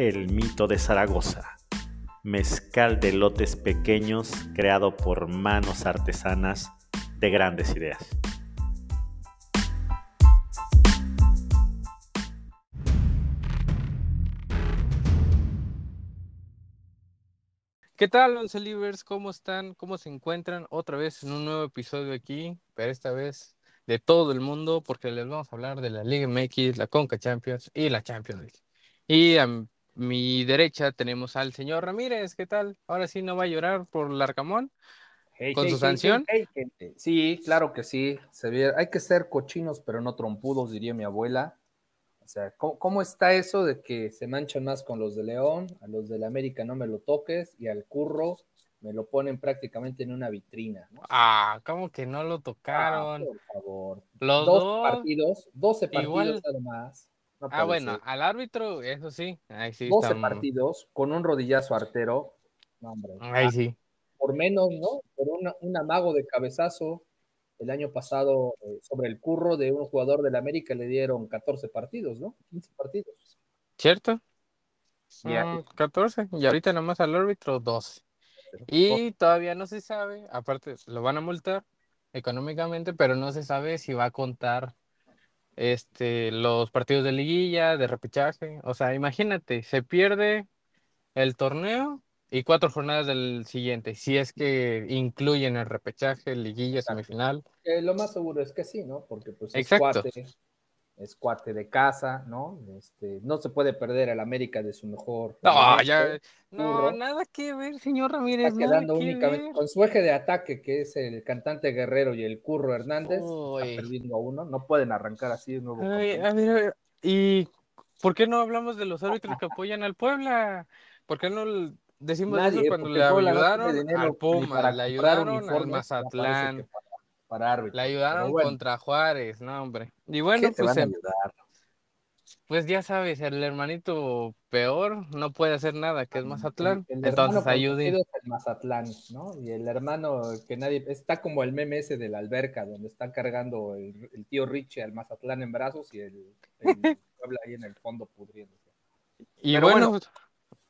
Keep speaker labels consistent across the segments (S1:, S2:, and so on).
S1: El mito de Zaragoza, mezcal de lotes pequeños creado por manos artesanas de grandes ideas.
S2: ¿Qué tal, Once Livers? ¿Cómo están? ¿Cómo se encuentran? Otra vez en un nuevo episodio aquí, pero esta vez de todo el mundo, porque les vamos a hablar de la Liga MX, la Conca Champions y la Champions League. Y mi derecha tenemos al señor Ramírez. ¿Qué tal? Ahora sí no va a llorar por Larcamón con su sanción.
S3: sí, claro que sí. Se hay que ser cochinos, pero no trompudos, diría mi abuela. O sea, ¿cómo, está eso de que se manchan más con los de León, a los de la América no me lo toques y al curro me lo ponen prácticamente en una vitrina.
S2: Ah, ¿cómo que no lo ah, tocaron?
S3: por favor.
S2: Los
S3: dos, partidos, 12 partidos además.
S2: Ah, bueno, al árbitro, eso sí.
S3: Ahí sí 12 partidos con un rodillazo artero. No, hombre.
S2: Ahí sí.
S3: Por menos, ¿no? Por un amago de cabezazo el año pasado eh, sobre el curro de un jugador del América le dieron 14 partidos, ¿no? 15 partidos.
S2: ¿Cierto? 14. Mm, y ahorita nomás al árbitro 12. Y todavía no se sabe, aparte lo van a multar económicamente, pero no se sabe si va a contar este los partidos de liguilla, de repechaje. O sea, imagínate, se pierde el torneo y cuatro jornadas del siguiente, si es que incluyen el repechaje, liguilla, semifinal.
S3: Eh, lo más seguro es que sí, ¿no? Porque pues Exacto es cuate de casa, ¿no? Este, no se puede perder el América de su mejor.
S2: No, ya, no, nada que ver, señor Ramírez.
S3: Está quedando únicamente con su eje de ataque, que es el cantante Guerrero y el Curro Hernández, está perdiendo a uno, no pueden arrancar así de nuevo.
S2: a ver, a ver, ¿y por qué no hablamos de los árbitros que apoyan al Puebla? ¿Por qué no decimos eso cuando le ayudaron al Puma, le ayudaron al Mazatlán?
S3: Para árbitro.
S2: Le ayudaron contra Juárez, no, hombre. Y bueno, pues, em, pues ya sabes, el hermanito peor no puede hacer nada, que es Mazatlán. Entonces ayude.
S3: el Mazatlán, ¿no? Y el hermano que nadie, está como el meme ese de la alberca, donde está cargando el, tío Richie al Mazatlán en brazos y el, pueblo ahí en el fondo pudriéndose.
S2: Y bueno,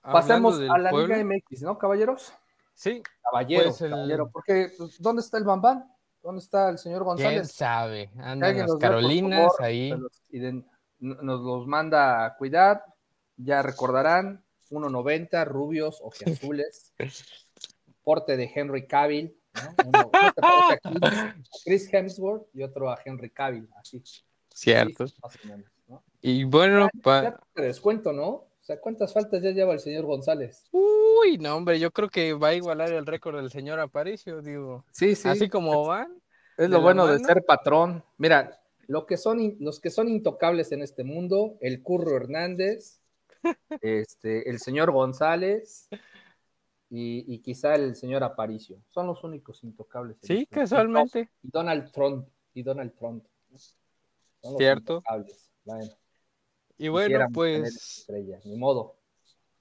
S3: pasemos a la Liga MX, ¿no, caballeros?
S2: Sí.
S3: Caballero, pues caballero, porque pues, ¿dónde está el Bambán? ¿Dónde está el señor González?
S2: ¿Quién sabe? Andan las Carolinas ahí.
S3: nos los manda a cuidar. Ya recordarán, 1.90, rubios, azules. porte de Henry Cavill. Uno, a Chris Hemsworth y otro a Henry Cavill, así.
S2: Cierto. Y bueno,
S3: para... descuento, ¿no? O sea, ¿cuántas faltas ya lleva el señor González?
S2: Uy, no, hombre, yo creo que va a igualar el récord del señor Aparicio, digo.
S3: Sí, sí.
S2: Así como van.
S3: Es lo bueno de ser patrón. Mira, lo que son, los que son intocables en este mundo, el Curro Hernández, este, el señor González y, quizá el señor Aparicio. Son los únicos intocables.
S2: Sí, este casualmente.
S3: Y Donald Trump. Y Donald Trump.
S2: Cierto. Intocables. Bueno. Y bueno, pues.
S3: ni modo.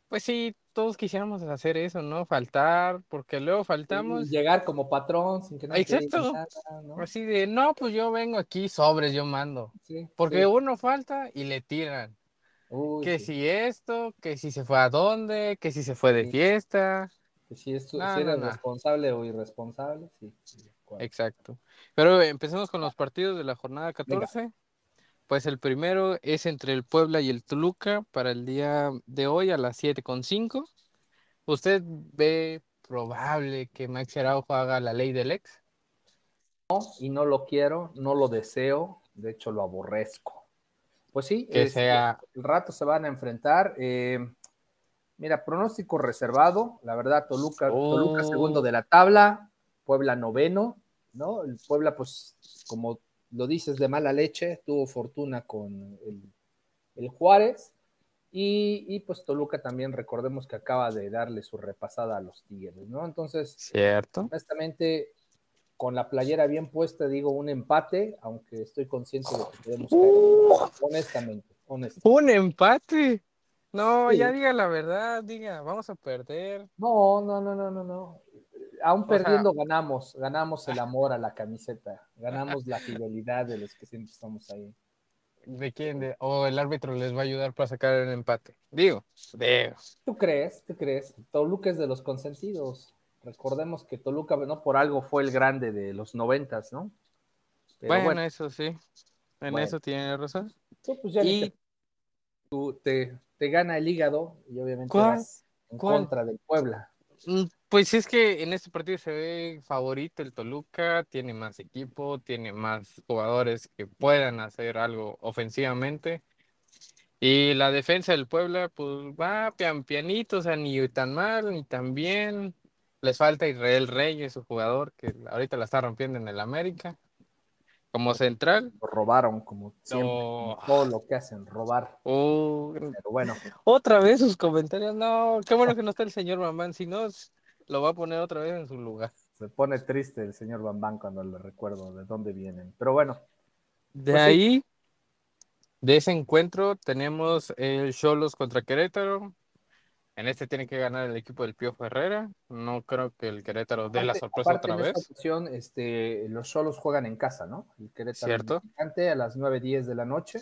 S2: Pues sí, todos quisiéramos hacer eso, ¿no? Faltar, porque luego faltamos.
S3: llegar como patrón sin que nadie
S2: Exacto. Así de, no, pues yo vengo aquí sobres, yo mando. porque uno falta y le tiran. que si esto, que si se fue a dónde, que si se fue de fiesta.
S3: Que si, esto, si eres responsable o irresponsable, sí.
S2: Exacto. Pero empecemos con los partidos de la jornada 14. Pues el primero es entre el Puebla y el Toluca para el día de hoy a las 7.5. ¿Usted ve probable que Max Araujo haga la ley del ex?
S3: No, y no lo quiero, no lo deseo, de hecho lo aborrezco. Pues sí,
S2: que sea...
S3: el rato se van a enfrentar. Eh, mira, pronóstico reservado, la verdad, Toluca, Toluca segundo de la tabla, Puebla noveno, ¿no? El Puebla, pues, como lo dices de mala leche, tuvo fortuna con el, Juárez. Y, y, pues Toluca también, recordemos que acaba de darle su repasada a los Tigres, ¿no? Entonces,
S2: cierto.
S3: Honestamente, con la playera bien puesta, digo un empate, aunque estoy consciente de que podemos caer. honestamente, honestamente.
S2: Un empate. No, sí. ya diga la verdad, diga, vamos a perder.
S3: No, no, no, no, no, no. Aún o perdiendo sea... ganamos, ganamos el amor a la camiseta, ganamos la fidelidad de los que siempre estamos ahí.
S2: ¿De quién? De... ¿O el árbitro les va a ayudar para sacar el empate? Digo, digo.
S3: ¿Tú crees? ¿Tú crees? Toluca es de los consentidos. Recordemos que Toluca, no por algo fue el grande de los noventas, ¿no?
S2: Pero bueno, bueno, eso sí. En bueno. eso tiene razón.
S3: Sí, pues ya y... te, tú, te, te, gana el hígado y obviamente vas en ¿Cuál? contra del Puebla.
S2: Pues es que en este partido se ve favorito el Toluca, tiene más equipo, tiene más jugadores que puedan hacer algo ofensivamente. Y la defensa del Puebla, pues va pian pianito, o sea, ni tan mal, ni tan bien. Les falta Israel Reyes, su jugador, que ahorita la está rompiendo en el América. Como central.
S3: Lo robaron, como siempre. No. Todo lo que hacen, robar.
S2: Oh.
S3: Pero bueno.
S2: Otra vez sus comentarios. No, qué bueno que no está el señor Mamán, si no, lo va a poner otra vez en su lugar.
S3: Se pone triste el señor Bambán cuando le recuerdo de dónde vienen. Pero bueno.
S2: De pues ahí, sí. de ese encuentro, tenemos el Cholos contra Querétaro. En este tiene que ganar el equipo del Pío Herrera. No creo que el Querétaro dé la sorpresa otra
S3: en
S2: vez.
S3: Esta ocasión, este, los solos juegan en casa, ¿no? El Querétaro
S2: ¿Cierto?
S3: a las 9.10 de la noche.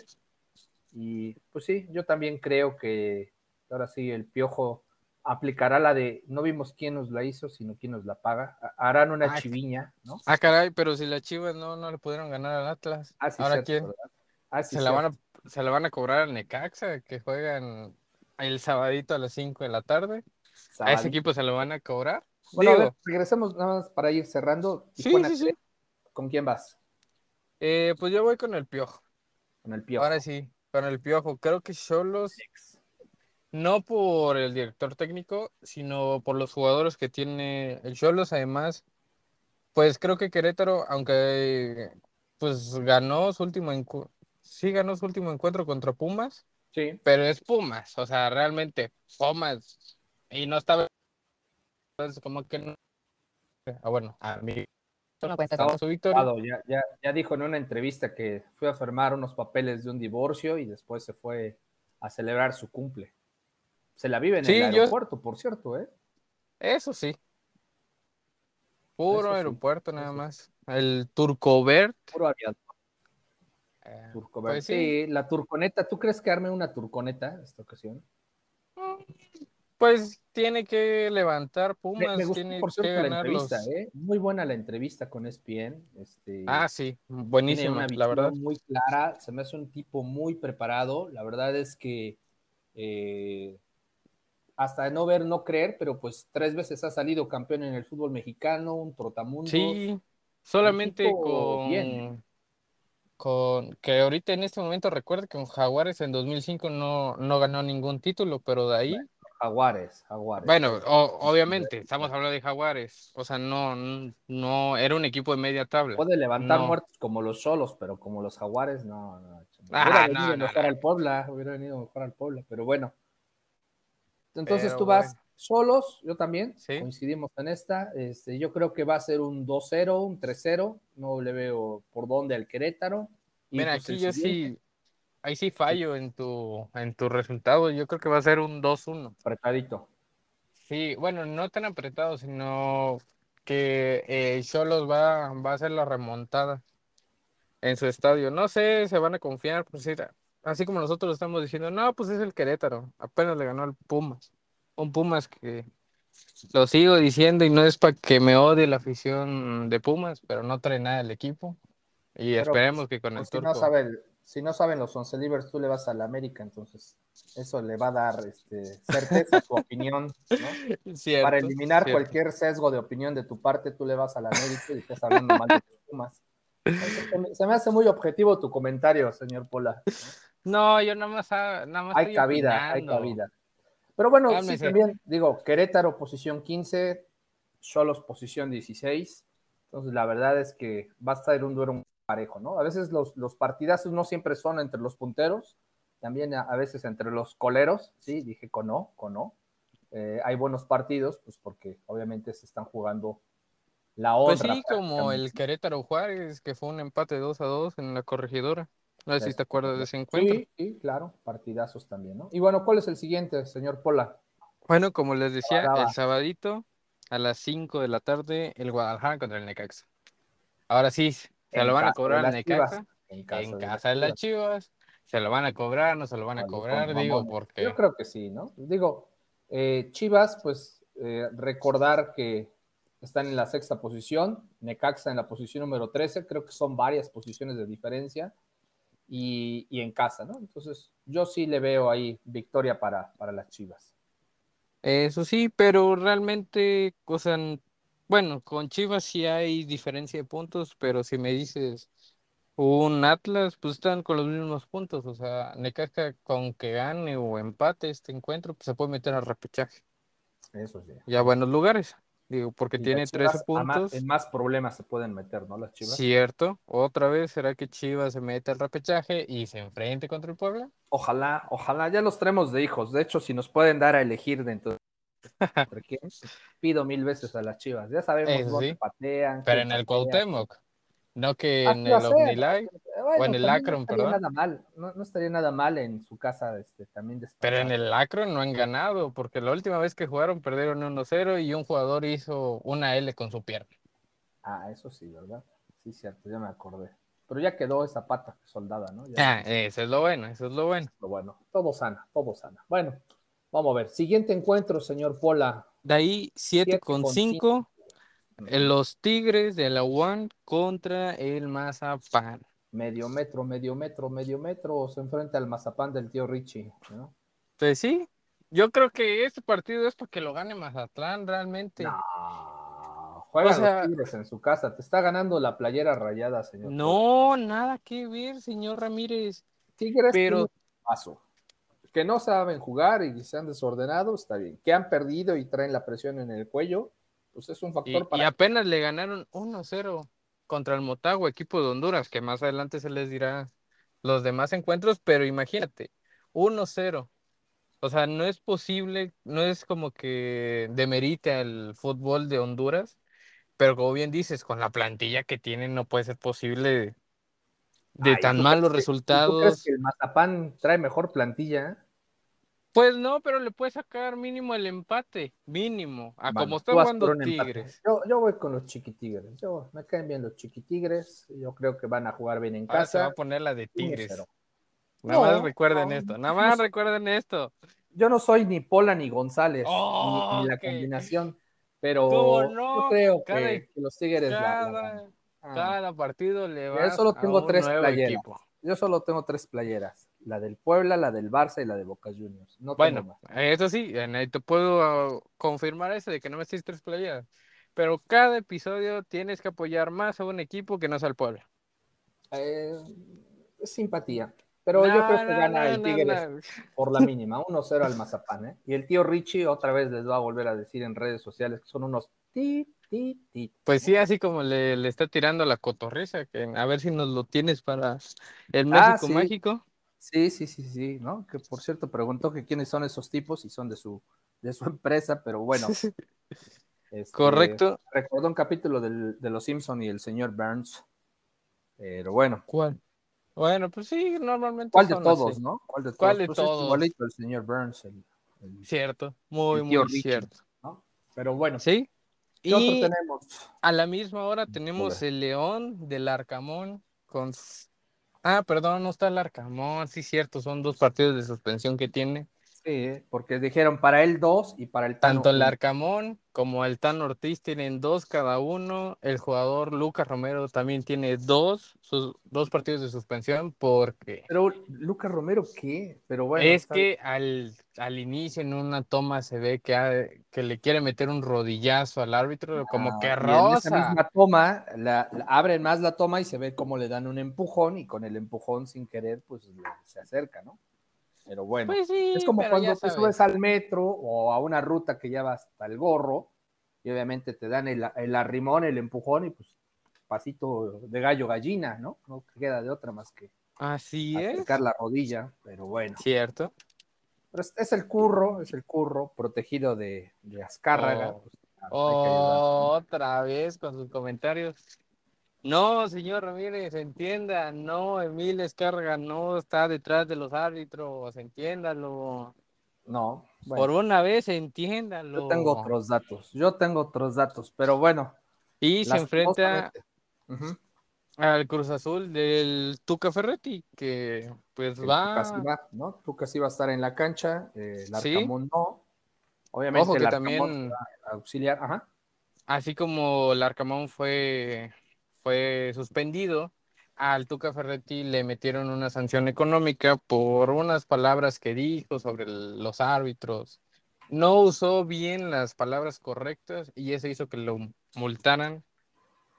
S3: Y pues sí, yo también creo que ahora sí el Piojo aplicará la de no vimos quién nos la hizo, sino quién nos la paga. Harán una
S2: Ay,
S3: chiviña, ¿no?
S2: Ah, caray, pero si las chivas no, no le pudieron ganar al Atlas.
S3: Ah,
S2: Ahora
S3: cierto,
S2: quién?
S3: ah,
S2: se, la van a, se la van a cobrar al Necaxa, que juegan el sabadito a las 5 de la tarde. Sabadito. A ese equipo se lo van a cobrar.
S3: Bueno, Digo, a ver, regresemos nada más para ir cerrando.
S2: Sí, sí, sí.
S3: ¿Con quién vas?
S2: Eh, pues yo voy con el Piojo.
S3: Con el Piojo.
S2: Ahora sí, con el Piojo. Creo que Cholos, no por el director técnico, sino por los jugadores que tiene el Cholos. Además, pues creo que Querétaro, aunque pues ganó su último encuentro, sí ganó su último encuentro contra Pumas.
S3: Sí.
S2: Pero es Pumas, o sea, realmente Pumas. Y no estaba. Entonces, como que no. Ah, bueno, a mí.
S3: No su victoria. Ya, ya, ya dijo en una entrevista que fue a firmar unos papeles de un divorcio y después se fue a celebrar su cumple. Se la vive en
S2: Sí,
S3: el
S2: yo-
S3: aeropuerto, por cierto, ¿eh?
S2: Eso sí. Puro
S3: Eso sí,
S2: aeropuerto nada más. El Turcovert.
S3: Puro avión.
S2: eh,
S3: Turco,
S2: pues
S3: sí.
S2: sí.
S3: la turconeta. ¿Tú crees que arme una turconeta esta ocasión?
S2: Pues tiene que levantar Pumas,
S3: me gustó,
S2: tiene
S3: por
S2: que
S3: cierto, la
S2: ganar
S3: entrevista,
S2: los-
S3: ¿eh? Muy buena la entrevista con ESPN. Este,
S2: Ah, sí,
S3: una
S2: la verdad.
S3: muy clara, se me hace un tipo muy preparado. La verdad es que eh, hasta no ver, no creer, pero pues tres veces ha salido campeón en el fútbol mexicano, un trotamundos.
S2: Sí, solamente con,
S3: bien.
S2: con que ahorita en este momento recuerda que con Jaguares en 2005 no, no ganó ningún título, pero de ahí,
S3: Jaguares, Jaguares.
S2: bueno, o- obviamente, estamos hablando de Jaguares, o sea, no, no, era un equipo de media tabla.
S3: Puede levantar
S2: No.
S3: muertos como los solos, pero como los jaguares, no, no.
S2: Ah,
S3: hubiera
S2: no,
S3: venido
S2: no,
S3: mejor al Puebla, hubiera venido mejor al Puebla, pero bueno. Entonces
S2: Pero
S3: tú vas
S2: bueno.
S3: solos, yo también,
S2: Sí.
S3: coincidimos en esta. Este, yo creo que va a ser un 2-0, un 3-0, no le veo por dónde al Querétaro.
S2: Mira,
S3: pues,
S2: aquí yo
S3: siguiente,
S2: sí, ahí sí fallo en tu, en tu resultado, yo creo que va a ser un 2-1.
S3: Apretadito.
S2: Sí, bueno, no tan apretado, sino que eh, Xolos va, va a hacer la remontada en su estadio. No sé, se van a confiar, pues sí, así como nosotros estamos diciendo, no, pues es el Querétaro, apenas le ganó al Pumas. Un Pumas que lo sigo diciendo y no es para que me odie la afición de Pumas, pero no trae nada el equipo. Y
S3: Pero,
S2: esperemos
S3: pues,
S2: que con el
S3: Pues si, no
S2: turco.
S3: saben, si no saben los once libres, tú le vas a la América, entonces eso le va a dar este, certeza a tu opinión, ¿no?
S2: Cierto,
S3: Para eliminar
S2: cierto.
S3: cualquier sesgo de opinión de tu parte, tú le vas a la América y estás hablando mal de Pumas. Entonces, se me- se me hace muy objetivo tu comentario, señor Pola.
S2: No, yo nada más, nada más
S3: Hay
S2: estoy
S3: cabida, hay cabida. Pero bueno, sí, también digo, Querétaro posición 15, Solos posición 16. Entonces, la verdad es que va a estar un duelo parejo, ¿no? A veces los, los partidazos no siempre son entre los punteros, también a, veces entre los coleros, sí, dije con no, con no. Eh, hay buenos partidos, pues porque obviamente se están jugando la
S2: Pues
S3: honra.
S2: sí, como el Querétaro Juárez, que fue un empate 2 a 2 en la corregidora. No sé si te acuerdas de ese encuentro.
S3: Sí, sí, claro, partidazos también, ¿no? Y bueno, ¿cuál es el siguiente, señor Pola?
S2: Bueno, como les decía, el sabadito a las 5 de la tarde, el Guadalajara contra el Necaxa. Ahora sí, se
S3: En
S2: lo van a cobrar al Necaxa,
S3: En casa,
S2: en
S3: de las
S2: casa de las
S3: Chivas.
S2: Se lo van a cobrar, no se lo van a cobrar, digo, porque
S3: Yo creo que sí, ¿no? Digo, eh, Chivas, pues eh, recordar que están en la sexta posición, Necaxa en la posición número 13, creo que son varias posiciones de diferencia, y, y en casa, ¿no? Entonces, yo sí le veo ahí victoria para, para las Chivas.
S2: Eso sí, pero realmente, o sea, bueno, con Chivas sí hay diferencia de puntos, pero si me dices un Atlas, pues están con los mismos puntos, o sea, Necaxa con que gane o empate este encuentro, pues se puede meter al repechaje
S3: Eso sí.
S2: y a buenos lugares, digo, porque
S3: Y
S2: tiene
S3: las
S2: 13
S3: Chivas a más-
S2: puntos,
S3: en más problemas se pueden meter, ¿no? Las Chivas.
S2: cierto, otra vez será que Chivas se mete al repechaje y se enfrente contra el Puebla.
S3: Ojalá, ojalá, ya los traemos de hijos. De hecho, si nos pueden dar a elegir dentro de quién, pido mil veces a las Chivas. Ya sabemos
S2: Eso
S3: dónde
S2: sí.
S3: patean.
S2: Pero en el. Cuauhtémoc, no que
S3: Así
S2: en el
S3: bueno,
S2: en el Akron,
S3: no estaría
S2: perdón.
S3: nada mal. No, no estaría nada mal en su casa este, también
S2: Pero en el Akron no han ganado, porque la última vez que jugaron perdieron 1-0 y un jugador hizo una L con su pierna.
S3: Ah, eso sí, ¿verdad? Sí, cierto, ya me acordé. Pero ya quedó esa pata soldada, ¿no? Ya,
S2: Ah, eso es lo bueno, eso es lo bueno.
S3: pero bueno, todo sana, todo sana. Bueno, vamos a ver. Siguiente encuentro, señor Pola.
S2: De ahí 7
S3: Siete
S2: con
S3: con
S2: 5, los Tigres de la UAN contra el Mazapán.
S3: Medio metro, medio metro, medio metro, se enfrenta al mazapán del tío Richie, ¿no?
S2: Pues sí, yo creo que este partido es para que lo gane Mazatlán realmente.
S3: No, juega
S2: O sea-
S3: los Tigres en su casa, te está ganando la playera rayada, señor.
S2: No, nada que ver, señor Ramírez.
S3: Tigres
S2: pero-
S3: paso. Que no saben jugar y se han desordenado, está bien. Que han perdido y traen la presión en el cuello, pues es un
S2: Y,
S3: factor
S2: y
S3: para.
S2: apenas le ganaron 1-0 contra el Motagua, equipo de Honduras, que más adelante se les dirá los demás encuentros, pero imagínate, 1-0. O sea, no es posible, no es como que demerite al fútbol de Honduras, pero como bien dices, con la plantilla que tienen no puede ser posible de
S3: Ay,
S2: tan
S3: ¿tú
S2: malos
S3: que- ¿Tú crees
S2: resultados.
S3: que el Mazapán trae mejor plantilla?
S2: Pues no, pero le puede sacar mínimo el empate, mínimo, a como está jugando. Tigres.
S3: Yo, yo voy con los chiquitigres. Yo, me caen bien los chiquitigres. Yo creo que van a jugar bien en
S2: Ahora se va
S3: casa.
S2: a poner la de
S3: 1-0.
S2: Tigres. Nada
S3: No,
S2: más recuerden
S3: no,
S2: esto, nada más recuerden esto.
S3: Yo no soy ni Pola ni González, ni-
S2: Oh,
S3: ni, la combinación, pero yo creo
S2: Cada-
S3: que, que los Tigres la- la
S2: Cada.
S3: Ah.
S2: cada partido le
S3: Yo
S2: va
S3: solo tengo
S2: a un
S3: tres playeras.
S2: equipo.
S3: Yo solo tengo tres playeras, la del Puebla, la del Barça y la de Boca Juniors. No tengo
S2: Bueno,
S3: más.
S2: eso sí, te puedo ah, confirmar eso de que no me estés tres playeras. Pero cada episodio tienes que apoyar más a un equipo que no sea el pueblo.
S3: Eh, es simpatía, pero yo creo que gana el Tigres por la mínima, 1-0 al Mazapán. ¿eh? Y el tío Richie otra vez les va a volver a decir en redes sociales que son unos ti, ti, ti.
S2: Pues sí, así como le, le está tirando la cotorriza, que a ver si nos lo tienes para el
S3: Ah,
S2: México
S3: sí.
S2: mágico.
S3: Sí, sí, sí, sí, ¿no? Que por cierto preguntó que quiénes son esos tipos y son de su, de su empresa, pero bueno. este,
S2: Correcto.
S3: Recordó un capítulo del- de Los Simpson y el señor Burns. Pero bueno,
S2: ¿Cuál? Bueno, pues sí, normalmente
S3: ¿cuál de todos,
S2: así.
S3: no? ¿Cuál de todos?
S2: ¿Cuál de
S3: Pues es
S2: todos?
S3: igualito el señor Burns, el- el-
S2: Cierto, muy, muy
S3: Richie,
S2: cierto.
S3: ¿no? Pero bueno,
S2: Sí.
S3: ¿qué otro
S2: Y
S3: tenemos?
S2: a la misma hora tenemos el León del Arcamón con... Ah, perdón, no está el Arcamón, sí, cierto, son dos partidos de suspensión que tiene.
S3: Sí, porque dijeron para él dos y para el Tano
S2: Tanto el. Arcamón como el Tan Ortiz tienen dos cada uno. El jugador Lucas Romero también tiene dos, sus dos partidos de suspensión porque
S3: Pero Lucas Romero, ¿qué? Pero bueno,
S2: es que al, al inicio en una toma se ve que, ha- que le quiere meter un rodillazo al árbitro, como que
S3: y en esa
S2: rosa.
S3: misma toma, la, la- abren más la toma y se ve cómo le dan un empujón y con el empujón sin querer, pues se acerca, ¿no? Pero bueno,
S2: Pues sí,
S3: es como cuando te subes al metro o a una ruta que ya va hasta el gorro y obviamente te dan el, el arrimón, el empujón y pues pasito de gallo gallina, ¿no? No queda de otra más que
S2: Así es.
S3: acercar la rodilla, pero bueno.
S2: Cierto.
S3: Pero es, es el curro, es el curro protegido de, de Azcárraga.
S2: Oh.
S3: pues.
S2: Otra vez con sus comentarios. No, señor Ramírez, entienda, no, Emil Escarga no está detrás de los árbitros, entiéndalo.
S3: No, bueno,
S2: Por una vez, entiéndalo.
S3: yo tengo otros datos, yo tengo otros datos, pero bueno.
S2: Y se enfrenta al Cruz Azul del Tuca Ferretti, que pues
S3: el
S2: va.
S3: Tuca sí va, ¿no? Tuca sí va a estar en la cancha, eh, el
S2: Sí.
S3: Arcamón no. Obviamente
S2: Ojo
S3: el
S2: que también,
S3: va a auxiliar, ajá.
S2: así como el Arcamón fue, fue suspendido, al Tuca Ferretti le metieron una sanción económica por unas palabras que dijo sobre los árbitros. No usó bien las palabras correctas y eso hizo que lo multaran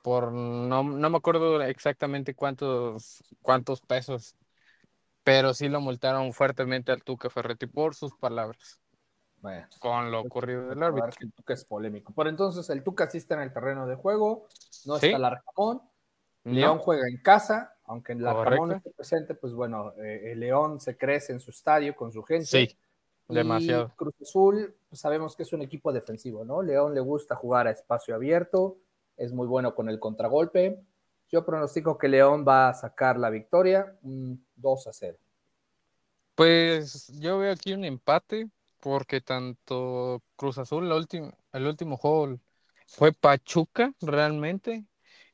S2: por, no, no me acuerdo exactamente cuántos, cuántos pesos, pero sí lo multaron fuertemente al Tuca Ferretti por sus palabras
S3: Bueno,
S2: con lo ocurrido del
S3: recordar
S2: árbitro.
S3: que el Tuca es polémico. Pero entonces el Tuca sí está en el terreno de juego, no
S2: Sí.
S3: está el Arcamón.
S2: ¿No?
S3: León juega en casa, aunque el Arcamón no esté presente, pues bueno, eh, el León se crece en su estadio con su gente.
S2: Sí,
S3: Y
S2: demasiado.
S3: Cruz Azul, pues sabemos que es un equipo defensivo, ¿no? León le gusta jugar a espacio abierto, es muy bueno con el contragolpe. Yo pronostico que León va a sacar la victoria, un 2 a 0.
S2: Pues yo veo aquí un empate porque tanto Cruz Azul, la el último juego fue Pachuca realmente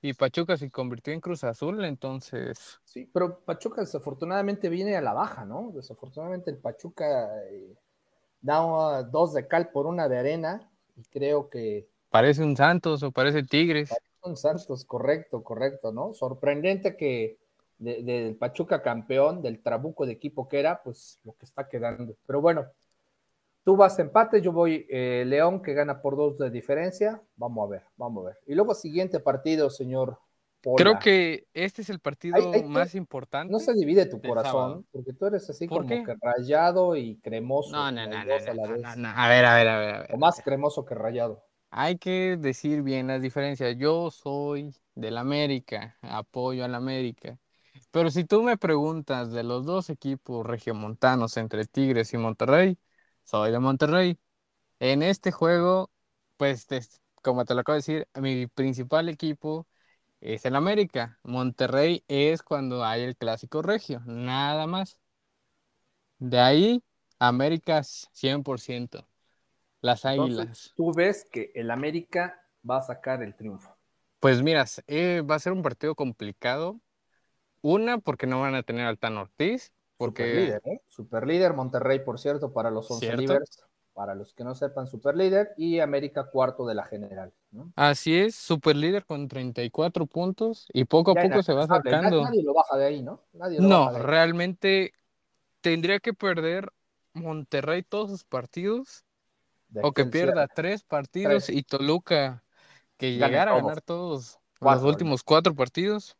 S2: y Pachuca se convirtió en Cruz Azul, entonces
S3: Sí, pero Pachuca desafortunadamente viene a la baja, ¿no? Desafortunadamente el Pachuca eh, da dos de cal por una de arena y creo que
S2: parece un Santos o parece Tigres.
S3: son Santos, correcto, correcto, ¿no? Sorprendente que de- del Pachuca campeón, del trabuco de equipo que era, pues lo que está quedando. Pero bueno, tú vas empate, yo voy eh, León que gana por dos de diferencia. Vamos a ver, vamos a ver. Y luego siguiente partido, señor. Pola.
S2: Creo que este es el partido
S3: Hay- hay que-
S2: más importante.
S3: no se divide tu corazón,
S2: sábado.
S3: porque tú eres así
S2: ¿Por
S3: como
S2: qué?
S3: que rayado y cremoso.
S2: No, no, no, no,
S3: a
S2: no,
S3: la
S2: no,
S3: vez.
S2: no, no. A ver, a ver, a ver, a ver.
S3: O más cremoso que rayado.
S2: Hay que decir bien las diferencias. Yo soy del América, apoyo al América. Pero si tú me preguntas de los dos equipos regiomontanos entre Tigres y Monterrey, soy de Monterrey. En este juego, pues te- como te lo acabo de decir, mi principal equipo es el América. Monterrey es cuando hay el clásico regio, nada más. De ahí, América 100%. Las
S3: Entonces,
S2: Águilas.
S3: tú ves que el América va a sacar el triunfo.
S2: Pues mira, eh, va a ser un partido complicado. Una, porque no van a tener al Tan Ortiz, porque
S3: Superlíder, ¿eh? Superlíder, Monterrey, por cierto, para los 11
S2: ¿Cierto?
S3: líderes. Para los que no sepan, superlíder. Y América cuarto de la general. ¿no?
S2: así es, super líder con 34 puntos y poco a poco se va acercando.
S3: Nadie lo baja de ahí, ¿no? Nadie lo
S2: No,
S3: baja de ahí.
S2: realmente tendría que perder Monterrey todos sus partidos o que pierda tres partidos
S3: Tres.
S2: y Toluca que llegara a ganar todos
S3: Cuatro,
S2: los últimos cuatro partidos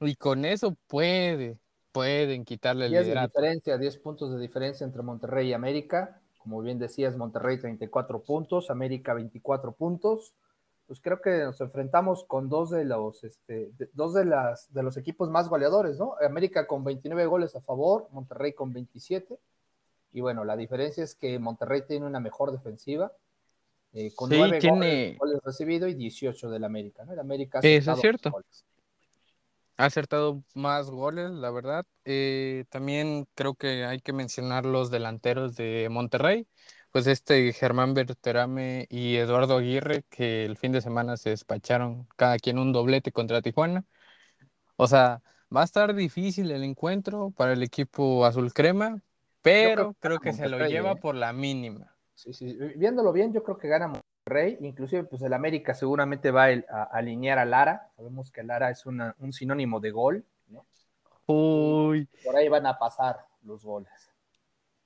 S2: y con eso puede, pueden quitarle el
S3: 10 de diferencia, 10 puntos de diferencia entre Monterrey y América. Como bien decías, Monterrey 34 puntos, América 24 puntos. Pues creo que nos enfrentamos con dos de los, este, de- dos de las de los equipos más goleadores, ¿no? América con 29 goles a favor, Monterrey con 27. Y bueno, la diferencia es que Monterrey tiene una mejor defensiva, eh, con
S2: Sí,
S3: 9
S2: tiene-
S3: goles, goles recibidos y 18 del América, ¿no? El América ha
S2: Eso es cierto.
S3: goles.
S2: Ha acertado más goles, la verdad. Eh, también creo que hay que mencionar los delanteros de Monterrey, pues este Germán Berterame y Eduardo Aguirre, que el fin de semana se despacharon cada quien un doblete contra Tijuana. O sea, va a estar difícil el encuentro para el equipo azul crema, pero
S3: creo que
S2: creo
S3: gana
S2: que se lo lleva
S3: ¿eh?
S2: por la mínima.
S3: Sí, sí, viéndolo bien, yo creo que gana Monterrey, inclusive pues el América seguramente va el- a, alinear a Lara, sabemos que Lara es una- un sinónimo de gol, ¿no?
S2: Uy,
S3: por ahí van a pasar los goles.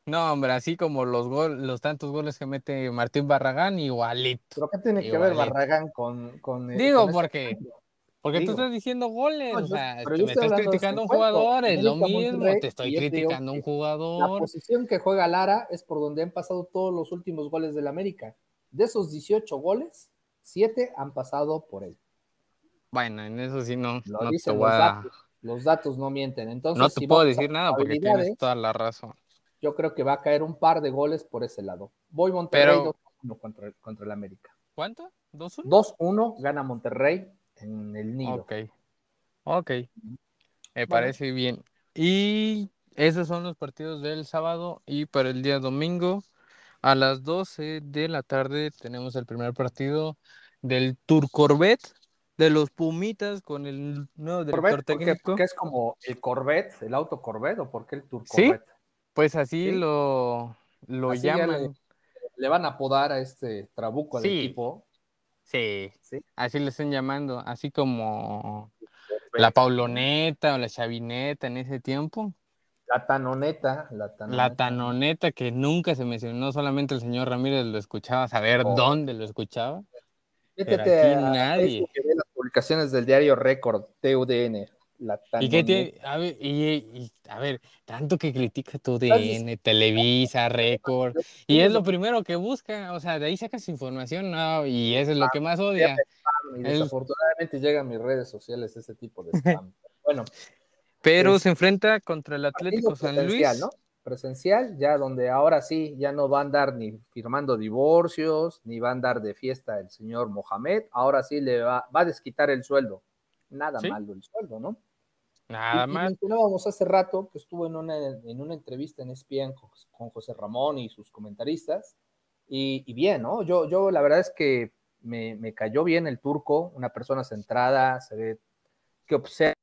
S2: no, hombre, así como los gol, los tantos goles que mete Martín Barragán, igualito.
S3: ¿Pero qué tiene que ver. Barragán con... con eh,
S2: Digo,
S3: con
S2: porque-? Porque
S3: Digo.
S2: tú estás diciendo goles,
S3: No,
S2: o sea, me estás criticando a un jugador, es lo mismo, te estoy criticando a un
S3: que La
S2: jugador.
S3: posición que juega Lara es por donde han pasado todos los últimos goles del América. De esos 18 goles, 7 han pasado por él.
S2: Bueno, en eso sí no,
S3: Lo
S2: no te
S3: dicen
S2: voy
S3: los
S2: a...
S3: datos. Lo Los datos no mienten. Entonces,
S2: no te puedo decir nada porque tienes toda la razón.
S3: Yo creo que va a caer un par de goles por ese lado. Voy Monterrey 2-1 contra, contra el América.
S2: ¿Cuánto? ¿2-1?
S3: 2-1 gana Monterrey en el nido.
S2: Ok. Ok. Me parece bien. Y esos son los partidos del sábado y para el día domingo a las 12 de la tarde tenemos el primer partido del Tour Corvette de los Pumitas con el nuevo director técnico.
S3: ¿Qué es como el Corvette, el auto Corvette o por qué el Tour Corvette?
S2: Sí, pues así lo, lo llaman.
S3: Le, van a apodar a este trabuco al equipo.
S2: Sí, sí, así le están llamando, así como la Pauloneta o la Chavineta en ese tiempo.
S3: La tanoneta, la
S2: tanoneta. La tanoneta que nunca se mencionó, solamente el señor Ramírez lo escuchaba, saber oh. dónde lo escuchaba.
S3: Pero aquí nadie. las publicaciones del diario Récord, TUDN. La
S2: ¿Y qué tiene? A ver, y, a ver, tanto que critica TUDN, Televisa, Récord, y es lo primero que busca, o sea, de ahí sacas información, no, y eso es lo que más odia.
S3: Y desafortunadamente llegan a mis redes sociales ese tipo de spam. bueno.
S2: Pero se enfrenta contra el Atlético San Luis.
S3: ¿no? Presencial, ya donde ahora sí, ya no va a andar ni firmando divorcios, ni va a andar de fiesta el señor Mohamed, ahora sí le va, va a desquitar el sueldo. Nada malo el sueldo, ¿no?
S2: Nada más.
S3: mencionábamos hace rato que estuvo en una, en una entrevista en ESPN con, José Ramón y sus comentaristas, y, bien, ¿no? Yo, yo la verdad es que me, me, cayó bien el turco, una persona centrada, se ve que observa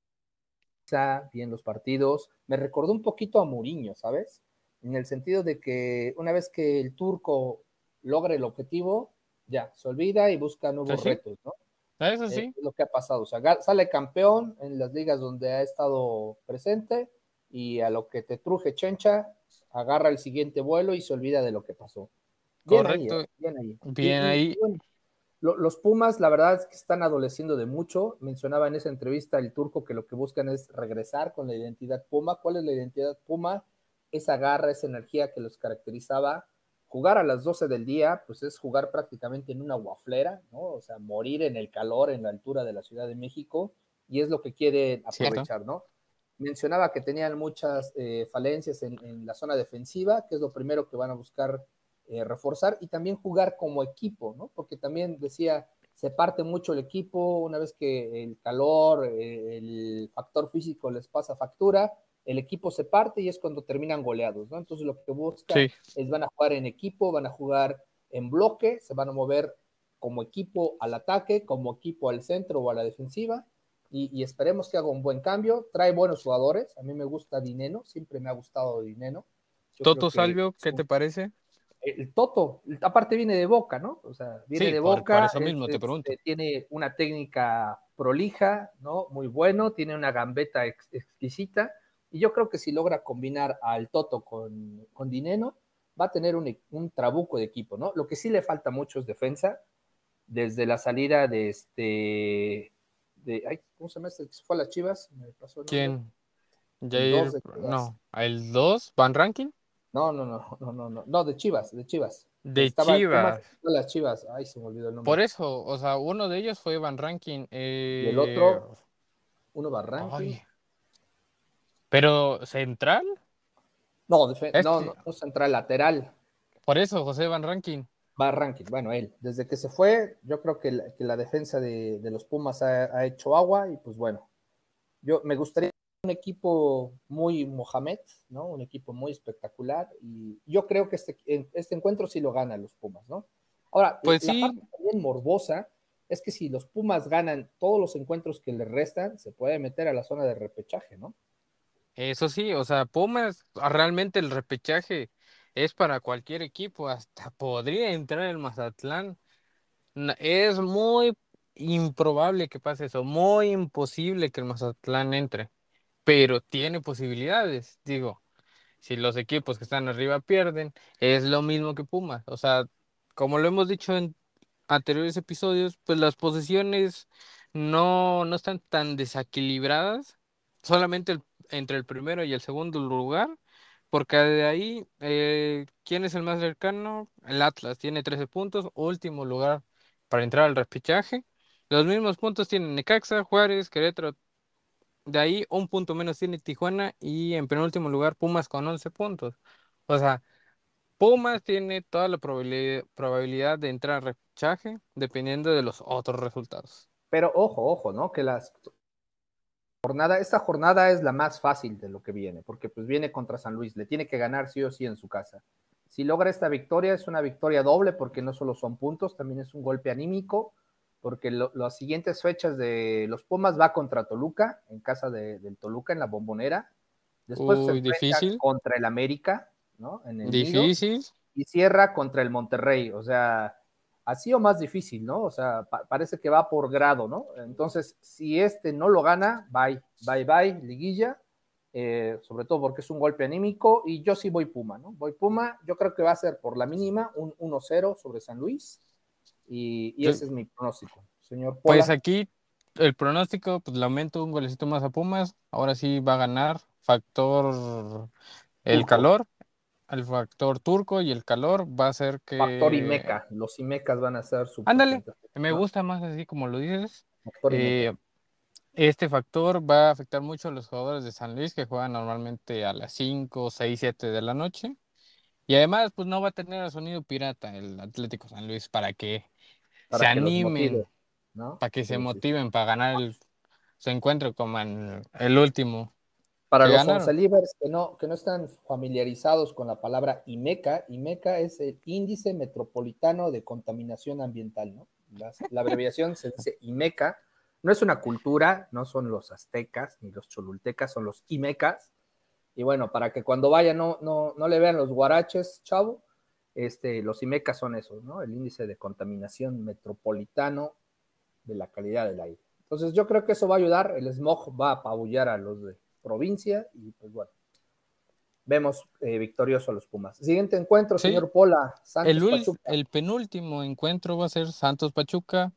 S3: bien los partidos. Me recordó un poquito a Mourinho, ¿sabes? En el sentido de que una vez que el turco logra el objetivo, ya, se olvida y busca nuevos retos, ¿no?
S2: Eso sí.
S3: Es lo que ha pasado. O sea, sale campeón en las ligas donde ha estado presente y a lo que te truje Chencha, agarra el siguiente vuelo y se olvida de lo que pasó.
S2: Correcto. ¿eh? bien ahí. Bien ahí
S3: los Pumas, la verdad es que están adoleciendo de mucho. Mencionaba en esa entrevista el turco que lo que buscan es regresar con la identidad Puma. ¿Cuál es la identidad Puma? Esa garra, esa energía que los caracterizaba. Jugar a las 12 del día, pues es jugar prácticamente en una guaflera, ¿no? O sea, morir en el calor, en la altura de la Ciudad de México, y es lo que quieren aprovechar, ¿no? Mencionaba que tenían muchas eh, falencias en, en la zona defensiva, que es lo primero que van a buscar eh, reforzar y también jugar como equipo, ¿no? Porque también decía, se parte mucho el equipo una vez que el calor, eh, el factor físico les pasa factura, el equipo se parte y es cuando terminan goleados, ¿no? Entonces lo que busca es van a jugar en equipo, van a jugar en bloque, se van a mover como equipo al ataque, como equipo al centro o a la defensiva. Y, esperemos que haga un buen cambio. Trae buenos jugadores. A mí me gusta Dineno, siempre me ha gustado Dineno.
S2: Toto Salvio, ¿qué te parece?
S3: El Toto, aparte viene de Boca, ¿no? O sea, viene de Boca.
S2: eso mismo te pregunto.
S3: tiene una técnica prolija, ¿no? Muy bueno, tiene una gambeta exquisita. Y yo creo que si logra combinar al Toto con, con Dineno, va a tener un, un, trabuco de equipo, ¿no? Lo que sí le falta mucho es defensa. Desde la salida de este. De, ay, ¿Cómo se llama este? ¿Fue a las Chivas?
S2: Me pasó ¿Quién? Jair, no, ¿el 2? ¿Van Ranking?
S3: No, no, no, no, no, no, no, de Chivas, de Chivas.
S2: De Chivas.
S3: las Chivas, ay, se me olvidó el nombre.
S2: Por eso, o sea, uno de ellos fue Van Ranking. Eh...
S3: Y el otro, uno Van Ranking.
S2: ¿Pero central?
S3: No, no, no, central, lateral.
S2: Por eso, José Van Ranking.
S3: Van Ranking, bueno, él. Desde que se fue, yo creo que la, que la defensa de, de, los Pumas ha, ha hecho agua y pues bueno, yo me gustaría un equipo muy Mohamed, ¿no? Un equipo muy espectacular y yo creo que este, este encuentro sí lo gana los Pumas, ¿no? Ahora,
S2: pues la parte
S3: también morbosa es que si los Pumas ganan todos los encuentros que les restan, se puede meter a la zona de repechaje, ¿no?
S2: Eso sí, o sea, Pumas, ah, realmente el repechaje es para cualquier equipo, hasta podría entrar el Mazatlán. Es muy improbable que pase eso, muy imposible que el Mazatlán entre pero tiene posibilidades. Digo, si los equipos que están arriba pierden, es lo mismo que Pumas. O sea, como lo hemos dicho en anteriores episodios, pues las posiciones no, no están tan desequilibradas, solamente entre el primero y el segundo lugar, porque de ahí, eh, ¿quién es el más cercano? El Atlas tiene 13 puntos, último lugar para entrar al repechaje. Los mismos puntos tienen Necaxa, Juárez, Querétaro, de ahí un punto menos tiene Tijuana y en penúltimo lugar Pumas con 11 puntos. O sea, Pumas tiene toda la probabilidad, de entrar a repechaje dependiendo de los otros resultados.
S3: Pero ojo, ojo, ¿no? Que las jornada, esta jornada es la más fácil de lo que viene, porque pues viene contra San Luis, le tiene que ganar sí o sí en su casa. Si logra esta victoria, es una victoria doble, porque no solo son puntos, también es un golpe anímico, porque las siguientes fechas de los Pumas va contra Toluca, en casa de, del Toluca, en la bombonera. Después se difícil. contra el América, ¿no? En el
S2: difícil.
S3: y cierra contra el Monterrey, o sea, así o más difícil, ¿no? O sea, parece que va por grado, ¿no? Entonces, si este no lo gana, bye, bye, bye, liguilla, eh, sobre todo porque es un golpe anímico, y yo sí voy Puma, ¿no? Voy Puma, yo creo que va a ser por la mínima un 1-0 sobre San Luis, y, ese es mi pronóstico, señor.
S2: Pues aquí el pronóstico, pues le aumento un golecito más a Pumas, ahora sí va a ganar, factor el calor, el factor turco y el calor va a ser que.
S3: Factor Imeca. Los Imecas van a ser su.
S2: Ándale, me gusta más así como lo dices. Eh, este factor va a afectar mucho a los jugadores de San Luis que juegan normalmente a las 5, 6, 7 de la noche. Y además, pues no va a tener el sonido pirata el Atlético San Luis para que se animen, para que se motiven para ganar el, su encuentro como en el último.
S3: Para los oncelivers que no, que no están familiarizados con la palabra IMECA, IMECA es el Índice Metropolitano de Contaminación Ambiental, ¿no? La, abreviación se dice IMECA, no es una cultura, no son los aztecas ni los cholultecas, son los IMECAS. Y bueno, para que cuando vayan no, no, no le vean los guaraches, chavo, este, los IMECAS son esos, ¿no? El índice de contaminación metropolitano de la calidad del aire. Entonces yo creo que eso va a ayudar, el smog va a apabullar a los de provincia y pues bueno, vemos eh, victorioso a los Pumas. Siguiente encuentro, señor Pola.
S2: Santos el, Pachuca. el penúltimo encuentro va a ser Santos Pachuca,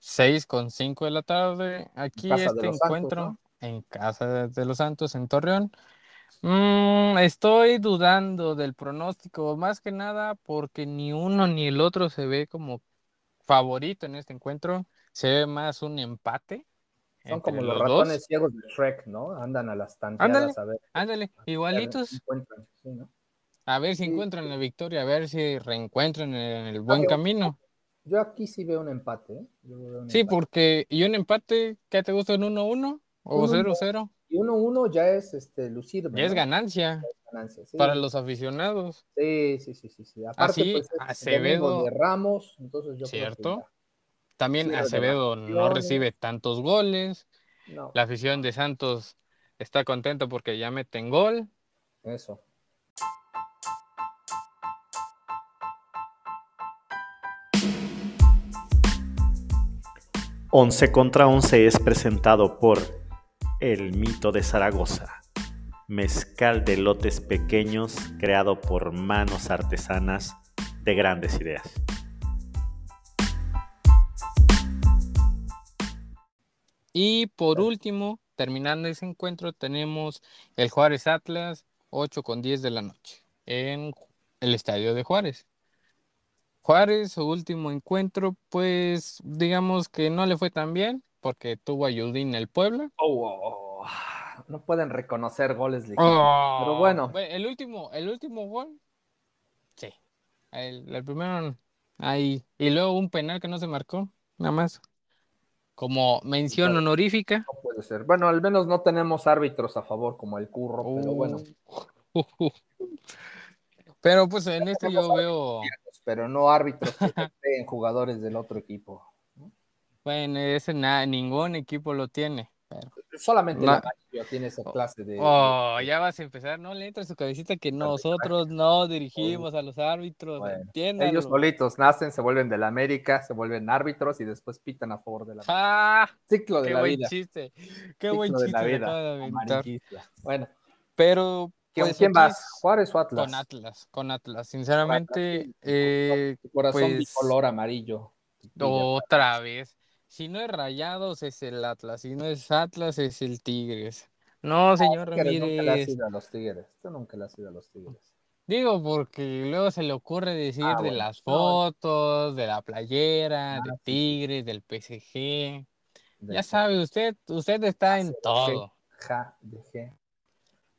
S2: 6 con 5 de la tarde. Aquí este encuentro en Casa de los Santos, en Torreón. Mm, estoy dudando del pronóstico, más que nada porque ni uno ni el otro se ve como favorito en este encuentro. Se ve más un empate.
S3: Son como los, ratones ciegos de Shrek, ¿no? Andan a las tanteadas a ver.
S2: Ándale, igualitos. A ver si encuentran la victoria, a ver si reencuentran en el buen camino.
S3: Yo aquí sí veo un empate, ¿eh?
S2: sí, porque, ¿y un empate qué te gusta en 1-1 o 0-0?
S3: Y 1-1 ya es este, lucir.
S2: Ya es ganancia. Para los aficionados.
S3: Sí, sí, sí, sí. Aparte,
S2: Así, pues, Acevedo.
S3: de Ramos, entonces yo
S2: ¿Cierto? También Acevedo no recibe tantos goles. La afición de Santos está contenta porque ya meten gol.
S3: Eso.
S1: Once contra once es presentado por El Mito de Zaragoza, mezcal de lotes pequeños creado por manos artesanas de grandes ideas.
S2: Y por último, terminando ese encuentro, tenemos el Juárez Atlas, 8 con 10 de la noche, en el estadio de Juárez. Juárez, su último encuentro, pues digamos que no le fue tan bien, porque tuvo a en el Puebla.
S3: Oh, oh, oh, no pueden reconocer goles pero bueno.
S2: El último, el último gol, sí. El, el primero, ahí. Y luego un penal que no se marcó, nada más como mención honorífica.
S3: No puede ser. Bueno, al menos no tenemos árbitros a favor como el curro, pero bueno.
S2: Pero pues en este yo veo.
S3: Pero no árbitros que en jugadores del otro equipo.
S2: Bueno, ese nada, ningún equipo lo tiene.
S3: Solamente la tiene esa clase de.
S2: Oh, ya vas a empezar, no le entra su cabecita que nosotros no dirigimos a los árbitros,
S3: Ellos solitos nacen, se vuelven de la América, se vuelven árbitros y después pitan a favor de la
S2: ¡Ah!
S3: Ciclo de
S2: qué
S3: la
S2: buen
S3: vida.
S2: chiste. Qué buen chiste. la
S3: vida. Bueno.
S2: Pero.
S3: Pues, ¿Quién vas? ¿Juárez o Atlas?
S2: Con Atlas, con Atlas. Sinceramente, eh,
S3: corazón pues, bicolor amarillo.
S2: Otra vez. Si no es Rayados, es el Atlas. Si no es Atlas, es el Tigres. No, señor Ramírez. Nunca le
S3: has ido a los Tigres. Tú nunca le has ido a los Tigres.
S2: Digo, porque luego se le ocurre decir ah, de las fotos, de la playera, de Tigres, del PSG. Ya sabe, usted, usted está en todo.
S3: Ja, de G.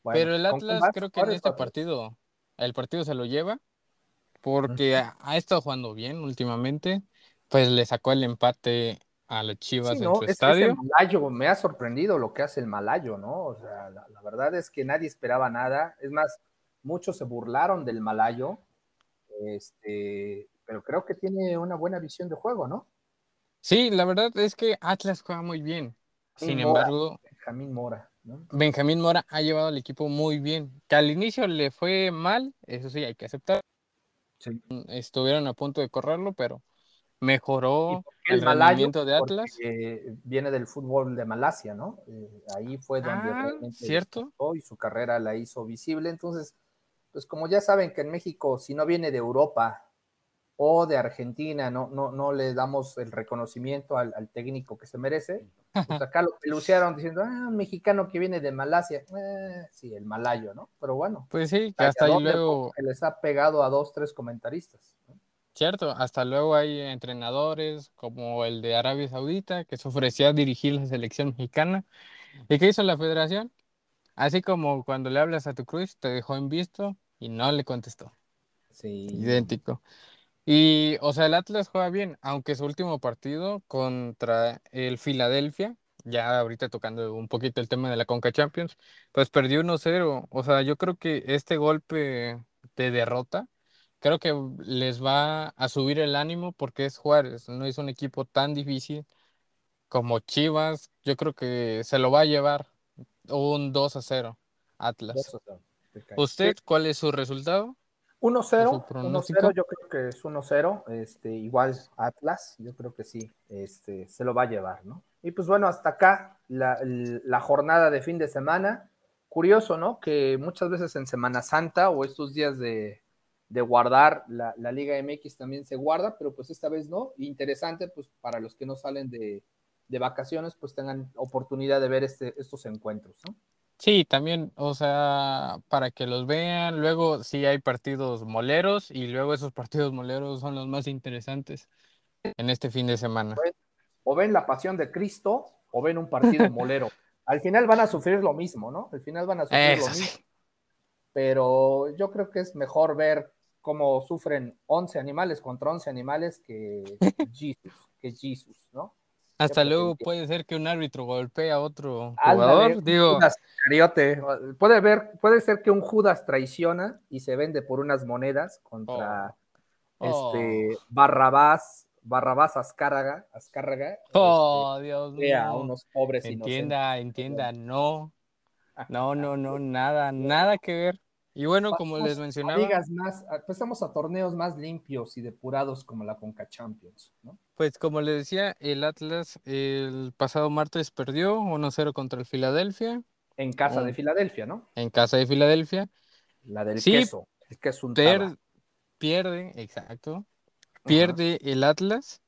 S2: Bueno, Pero el Atlas creo que en este partido, el partido se lo lleva porque ha, estado jugando bien últimamente. Pues le sacó el empate a las Chivas en su estadio.
S3: Malayo, me ha sorprendido lo que hace el Malayo, ¿no? O sea, la, verdad es que nadie esperaba nada. Es más, muchos se burlaron del Malayo. Este, pero creo que tiene una buena visión de juego, ¿no?
S2: Sí, la verdad es que Atlas juega muy bien. Sin embargo,
S3: Benjamín Mora. ¿no?
S2: Benjamín Mora ha llevado al equipo muy bien. Que al inicio le fue mal, eso sí, hay que aceptar. Estuvieron a punto de correrlo, pero mejoró el, rendimiento de Atlas.
S3: Viene del fútbol de Malasia, ¿no? Eh, ahí fue donde
S2: ah, realmente ¿cierto?
S3: y su carrera la hizo visible. Entonces, pues como ya saben que en México, si no viene de Europa o de Argentina, no, no, no le damos el reconocimiento al, técnico que se merece. Pues acá lo pelucearon diciendo, ah, un mexicano que viene de Malasia. Eh, sí, el malayo, ¿no? Pero bueno.
S2: Pues sí, que hasta ahí luego.
S3: Que les ha pegado a dos, tres comentaristas.
S2: Cierto, hasta luego hay entrenadores como el de Arabia Saudita que se ofrecía a dirigir la selección mexicana. ¿Y qué hizo la federación? Así como cuando le hablas a tu Cruz, te dejó en visto y no le contestó.
S3: Sí.
S2: Idéntico. Y, o sea, el Atlas juega bien, aunque su último partido contra el Filadelfia, ya ahorita tocando un poquito el tema de la Conca Champions, pues perdió 1-0. O sea, yo creo que este golpe de derrota creo que les va a subir el ánimo porque es Juárez, no es un equipo tan difícil como Chivas. Yo creo que se lo va a llevar un 2 a 0 Atlas. ¿Usted cuál es su resultado?
S3: 1-0, 1-0, yo creo que es 1-0, este, igual Atlas, yo creo que sí, este, se lo va a llevar, ¿no? Y pues bueno, hasta acá la, la jornada de fin de semana. Curioso, ¿no? Que muchas veces en Semana Santa o estos días de, de guardar la, Liga MX también se guarda, pero pues esta vez no. Interesante, pues para los que no salen de, vacaciones, pues tengan oportunidad de ver este, estos encuentros, ¿no?
S2: Sí, también, o sea, para que los vean, luego sí hay partidos moleros y luego esos partidos moleros son los más interesantes en este fin de semana.
S3: O ven la pasión de Cristo o ven un partido molero. Al final van a sufrir lo mismo, ¿no? Al final van a sufrir lo mismo. Pero yo creo que es mejor ver cómo sufren 11 animales contra 11 animales que Jesus, que Jesus, ¿no?
S2: Hasta luego puede ser que un árbitro golpee a otro jugador, digo.
S3: Puede, ver, puede ser que un Judas traiciona y se vende por unas monedas contra oh. este oh. Barrabás, Barrabás Azcárraga, Azcárraga.
S2: Oh, este, Dios mío.
S3: A unos pobres
S2: Entienda, entienda, no. No, no, no, nada, nada que ver. Y bueno, como les mencionaba.
S3: más, pasamos a torneos más limpios y depurados como la Conca Champions, ¿no?
S2: Pues como les decía, el Atlas el pasado martes perdió 1-0 contra el Filadelfia.
S3: En casa de Filadelfia, ¿no?
S2: En casa de Filadelfia.
S3: La del queso, el queso
S2: Pierde, exacto. Pierde el Atlas,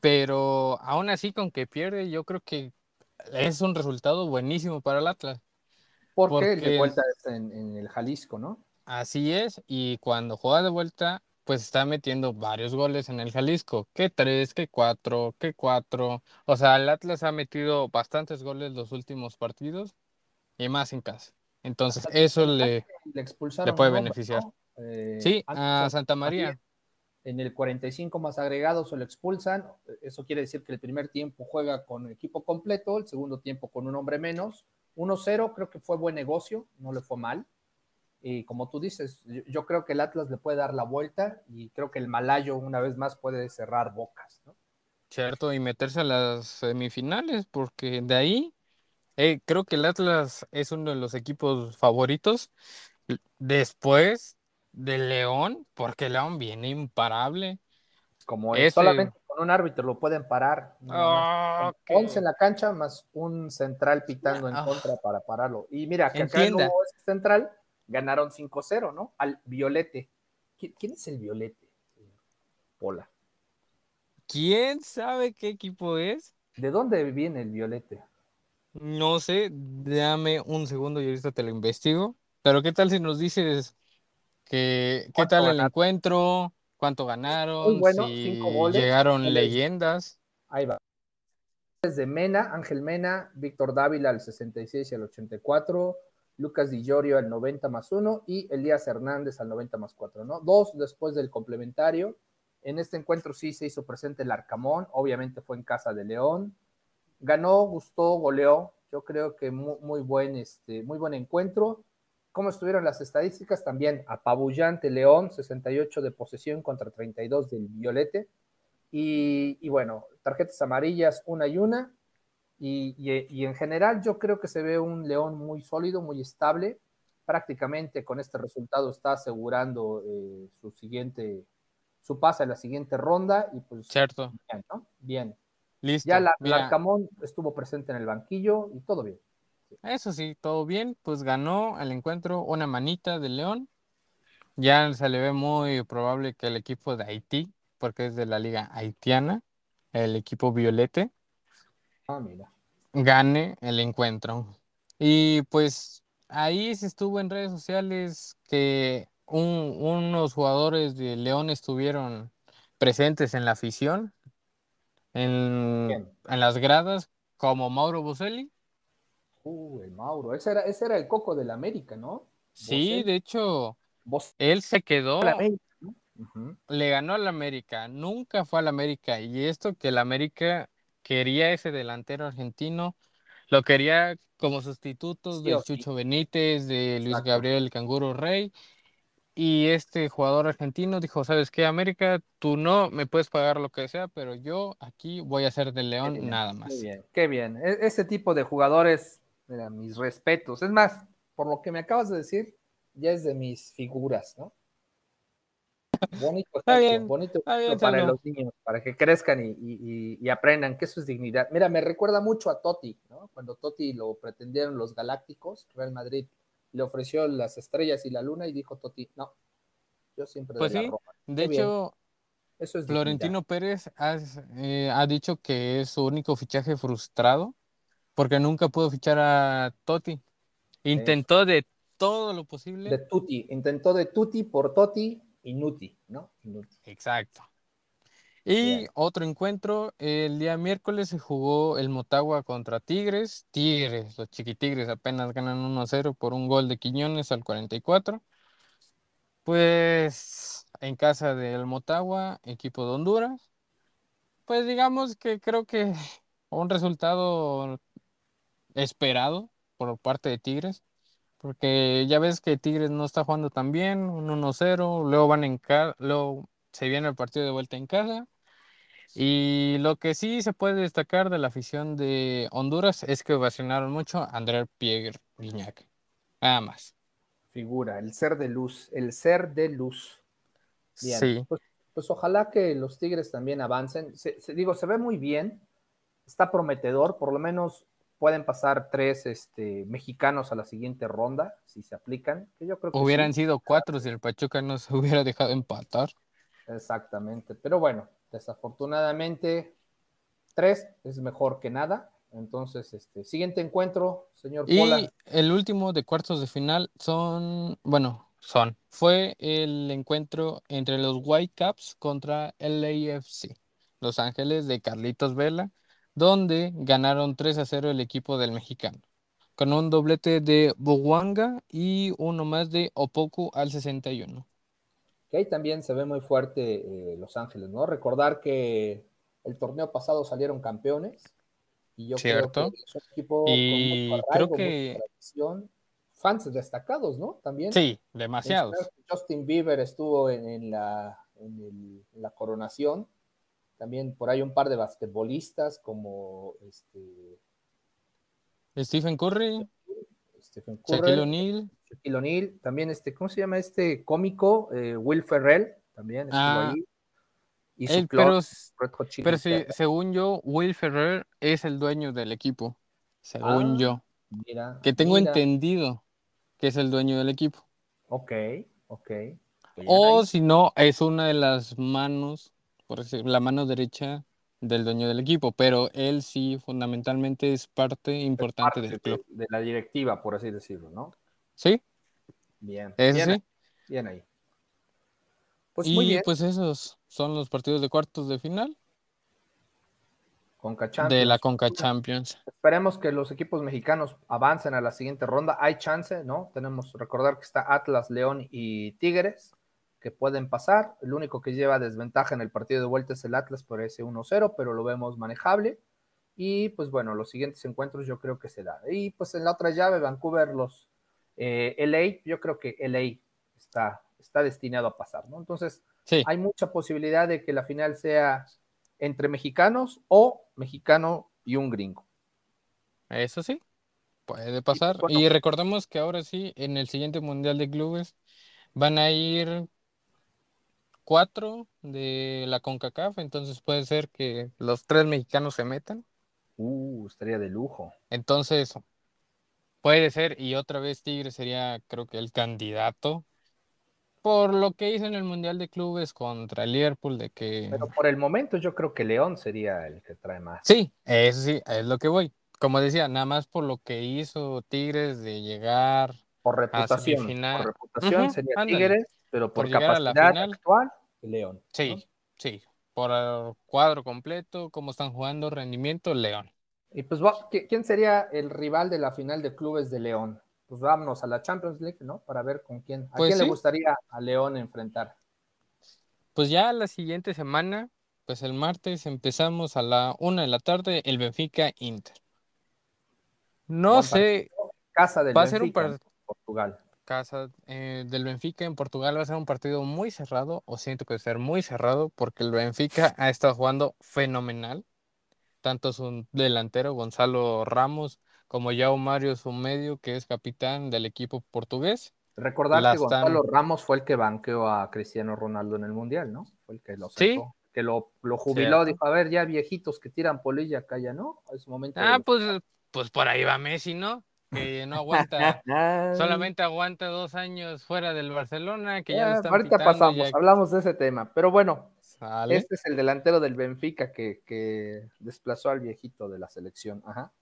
S2: pero aún así con que pierde, yo creo que es un resultado buenísimo para el Atlas.
S3: Porque, el de vuelta es en, el Jalisco, ¿no?
S2: Así es, y cuando juega de vuelta, pues está metiendo varios goles en el Jalisco. ¿Qué tres, qué cuatro, qué cuatro? O sea, el Atlas ha metido bastantes goles los últimos partidos y más en casa. Entonces, eso le, le, puede beneficiar. Eh, sí, a Santa María.
S3: En el 45 más agregados se lo expulsan. Eso quiere decir que el primer tiempo juega con equipo completo, el segundo tiempo con un hombre menos 1-0 creo que fue buen negocio, no le fue mal. Y como tú dices, yo, creo que el Atlas le puede dar la vuelta y creo que el Malayo una vez más puede cerrar bocas, ¿no?
S2: Cierto, y meterse a las semifinales, porque de ahí eh, creo que el Atlas es uno de los equipos favoritos después de León, porque León viene imparable.
S3: Como es, solamente con un árbitro lo pueden parar. 11 ah, en la cancha más un central pitando en ah. contra para pararlo. Y mira, que acá no ese central, ganaron 5-0, ¿no? Al Violete. ¿Quién es el Violete? Pola.
S2: ¿Quién sabe qué equipo es?
S3: ¿De dónde viene el Violete?
S2: No sé, dame un segundo y ahorita te lo investigo. Pero ¿qué tal si nos dices que qué tal el encuentro? Cuánto ganaron, si llegaron leyendas.
S3: Ahí va. de Mena, Ángel Mena, Víctor Dávila al 66 y al 84, Lucas Di Giorgio al 90 más 1 y Elías Hernández al 90 más 4, ¿no? Dos después del complementario. En este encuentro sí se hizo presente el Arcamón, obviamente fue en casa de León. Ganó, gustó, goleó. Yo creo que muy, muy buen, este, muy buen encuentro. ¿Cómo estuvieron las estadísticas? También apabullante León, 68 de posesión contra 32 del Violete. Y, y bueno, tarjetas amarillas una y una. Y, y, y, en general yo creo que se ve un León muy sólido, muy estable. Prácticamente con este resultado está asegurando eh, su siguiente, su pase a la siguiente ronda. Y pues,
S2: Cierto.
S3: Bien, ¿no? Bien.
S2: Listo.
S3: Ya la, Larcamón estuvo presente en el banquillo y todo bien.
S2: Eso sí, todo bien. Pues ganó el encuentro una manita de León. Ya se le ve muy probable que el equipo de Haití, porque es de la liga haitiana, el equipo violete,
S3: Ah, mira.
S2: gane el encuentro. Y pues ahí se estuvo en redes sociales que un- unos jugadores de León estuvieron presentes en la afición, en, en las gradas, como Mauro Boselli.
S3: Uh, el Mauro. Ese era, ese era el coco del América, ¿no?
S2: Sí, de hecho,
S3: Vos
S2: él se quedó,
S3: la América, ¿no?
S2: Le ganó al América, nunca fue al América. Y esto que el América quería ese delantero argentino, lo quería como sustitutos
S3: Sí
S2: del
S3: o sí.
S2: Chucho Benítez, de Luis
S3: Exacto.
S2: Gabriel el Canguro Rey. Y este jugador argentino dijo, ¿sabes qué, América? Tú no me puedes pagar lo que sea, pero yo aquí voy a ser de
S3: Qué
S2: León
S3: bien,
S2: nada
S3: Qué
S2: más.
S3: bien, qué bien. E- ese tipo de jugadores, mira, mis respetos. Es más, por lo que me acabas de decir, ya es de mis figuras, ¿no? Bonito
S2: Está bien,
S3: bonito
S2: está bien,
S3: ejemplo para los niños, para que crezcan y, y- y- y aprendan que eso es dignidad. Mira, me recuerda mucho a Totti, ¿no? Cuando Totti lo pretendieron los Galácticos, Real Madrid le ofreció las estrellas y la luna y dijo Totti, no, yo siempre
S2: Pues
S3: de la
S2: sí,
S3: Roma.
S2: de
S3: bien,
S2: hecho,
S3: eso es dignidad.
S2: Florentino Pérez eh, ha dicho que es su único fichaje frustrado porque nunca pudo fichar a Totti. Intentó de todo lo
S3: De
S2: posible.
S3: Tutti, intentó de Tutti por Totti y Nuti, ¿no? Inuti.
S2: Exacto. Y
S3: Bien.
S2: otro encuentro, el día miércoles se jugó el Motagua contra Tigres. Tigres, los chiquitigres apenas ganan 1-0 por un gol de Quiñones al 44. Pues en casa del Motagua, equipo de Honduras. Pues digamos que creo que un resultado esperado por parte de Tigres, porque ya ves que Tigres no está jugando tan bien, un 1-0, luego van en luego se viene el partido de vuelta en casa. Y lo que sí se puede destacar de la afición de Honduras es que ovacionaron mucho a André Pierre Guignac. Nada más.
S3: Figura, el ser de luz, el ser de luz. Bien,
S2: Sí,
S3: pues, pues ojalá que los Tigres también avancen. Se, se- digo, se ve muy bien, está prometedor, por lo menos pueden pasar tres este, mexicanos a la siguiente ronda, si se aplican, que yo creo que
S2: hubieran
S3: sí,
S2: sido cuatro si el Pachuca no se hubiera dejado empatar.
S3: exactamente. Pero bueno, desafortunadamente, tres es mejor que nada. Entonces, este, siguiente encuentro, señor Pola.
S2: Y el último de cuartos de final son, bueno, son, fue el encuentro entre los Whitecaps contra LAFC, Los Ángeles de Carlitos Vela, donde ganaron 3 a 0 el equipo del mexicano, con un doblete de Bowanga y uno más de Opoku al 61.
S3: que ahí también se ve muy fuerte eh, Los Ángeles, ¿no? Recordar que el torneo pasado salieron campeones y yo creo
S2: Cierto.
S3: que es un equipo
S2: Y
S3: con mucho
S2: creo que-
S3: mucha tradición, fans destacados, ¿no? También.
S2: Sí, demasiados.
S3: que Justin Bieber estuvo en, en la, en, el- en la coronación. También por ahí un par de basquetbolistas como este,
S2: Stephen Curry,
S3: Stephen Curry,
S2: Shaquille O'Neal,
S3: Shaquille O'Neal, también este, ¿cómo se llama este cómico? Eh, Will Ferrell, también estuvo
S2: Ah,
S3: ahí. Y
S2: él, pero
S3: Red Hot Chili
S2: Pero según yo, Will Ferrer es el dueño del equipo. Según
S3: Ah,
S2: yo.
S3: Mira,
S2: Que tengo
S3: mira.
S2: entendido que es el dueño del equipo.
S3: Ok, ok.
S2: O si no, es una de las manos, por decir, la mano derecha del dueño del equipo. Pero él sí, fundamentalmente, es parte importante
S3: Parte
S2: del club.
S3: de, de la directiva, por así decirlo, ¿no?
S2: ¿Sí?
S3: Bien. Bien,
S2: sí.
S3: bien ahí. Pues
S2: y
S3: muy bien.
S2: pues esos son los partidos de cuartos de final.
S3: Conca
S2: de
S3: Champions.
S2: la Conca Champions.
S3: Esperemos que los equipos mexicanos avancen a la siguiente ronda. Hay chance, ¿no? Tenemos recordar que está Atlas, León y Tigres que pueden pasar. El único que lleva desventaja en el partido de vuelta es el Atlas por ese 1-0, pero lo vemos manejable. Y pues bueno, los siguientes encuentros yo creo que se da. Y pues en la otra llave, Vancouver, los eh, LA, yo creo que LA está, está destinado a pasar, ¿no? Entonces,
S2: Sí,
S3: hay mucha posibilidad de que la final sea entre mexicanos o mexicano y un gringo.
S2: eso sí, puede pasar.
S3: bueno.
S2: Y recordemos que ahora sí, en el siguiente Mundial de Clubes van a ir cuatro de la CONCACAF, entonces puede ser que los tres mexicanos se metan.
S3: Uh, estaría de lujo.
S2: Entonces, puede ser, y otra vez Tigres sería, creo que el candidato, por lo que hizo en el Mundial de Clubes contra el Liverpool, de que...
S3: Pero por el momento yo creo que León sería el que trae más.
S2: Sí, eso sí, es lo que voy. Como decía, nada más por lo que hizo Tigres de llegar,
S3: Por reputación.
S2: semifinal.
S3: Por reputación sería
S2: ándale.
S3: Tigres, pero por,
S2: Por llegar a la
S3: capacidad
S2: final.
S3: actual, León. ¿no?
S2: sí, sí, por el cuadro completo, cómo están jugando, rendimiento, León.
S3: Y pues, va- ¿qui- ¿quién sería el rival de la final de clubes de León? Pues vámonos a la Champions League, ¿no? Para ver con quién. ¿A
S2: Pues
S3: quién le gustaría a León enfrentar?
S2: Pues ya la siguiente semana, pues el martes empezamos a la una de la tarde, el Benfica Inter. No
S3: Buen
S2: sé,
S3: Casa del
S2: va a ser un
S3: Benfica,
S2: par-
S3: Portugal.
S2: Casa eh, del Benfica en Portugal va a ser un partido muy cerrado, o siento que va a ser muy cerrado, porque el Benfica ha estado jugando fenomenal. Tanto su delantero Gonzalo Ramos como Yao Mario, su medio, que es capitán del equipo portugués.
S3: Recordar que Gonzalo Ramos fue el que banqueó a Cristiano Ronaldo en el Mundial, ¿no? Fue el que lo
S2: Sí.
S3: que lo, lo jubiló, dijo, a ver, ya viejitos que tiran polilla ya, ¿no? A ese momento.
S2: Ah, pues, pues por ahí va Messi, ¿no? Que no aguanta, solamente aguanta dos años fuera del Barcelona, que ya
S3: Ah,
S2: lo están
S3: ahorita pasamos,
S2: ya
S3: hablamos de ese tema, pero bueno,
S2: sale.
S3: este es el delantero del Benfica que, que desplazó al viejito de la selección. Ajá.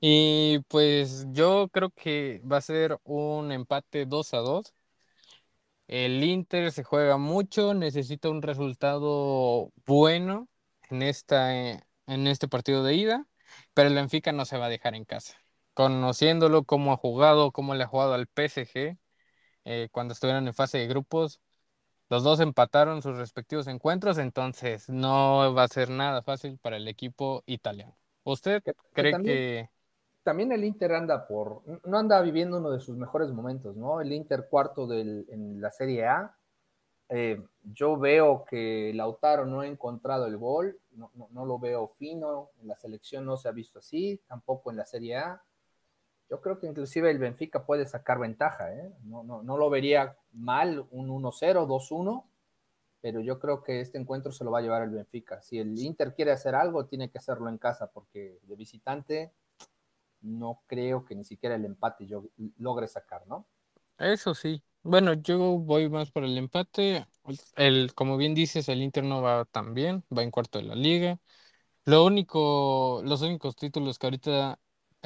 S2: Y pues yo creo que va a ser un empate 2 a 2. El Inter se juega mucho, necesita un resultado bueno en esta, en este partido de ida, pero el Benfica no se va a dejar en casa. Conociéndolo, cómo ha jugado, cómo le ha jugado al PSG eh, cuando estuvieron en fase de grupos, los dos empataron sus respectivos encuentros, entonces no va a ser nada fácil para el equipo italiano. ¿Usted
S3: Que- que
S2: cree
S3: también-
S2: que...
S3: También el Inter anda por, no anda viviendo uno de sus mejores momentos, ¿no? El Inter cuarto del, en la Serie A. Eh, yo veo que Lautaro no ha encontrado el gol, no, no, no lo veo fino, en la selección no se ha visto así, tampoco en la Serie A. Yo creo que inclusive el Benfica puede sacar ventaja, ¿eh? No, no, no lo vería mal un 1-0, 2-1, pero yo creo que este encuentro se lo va a llevar el Benfica. Si el Inter quiere hacer algo, tiene que hacerlo en casa, porque de visitante no creo que ni siquiera el empate yo logre sacar, ¿no?
S2: Eso sí. Bueno, yo voy más por el empate. El, como bien dices, el Inter no va tan bien, va en cuarto de la liga. Lo único, los únicos títulos que ahorita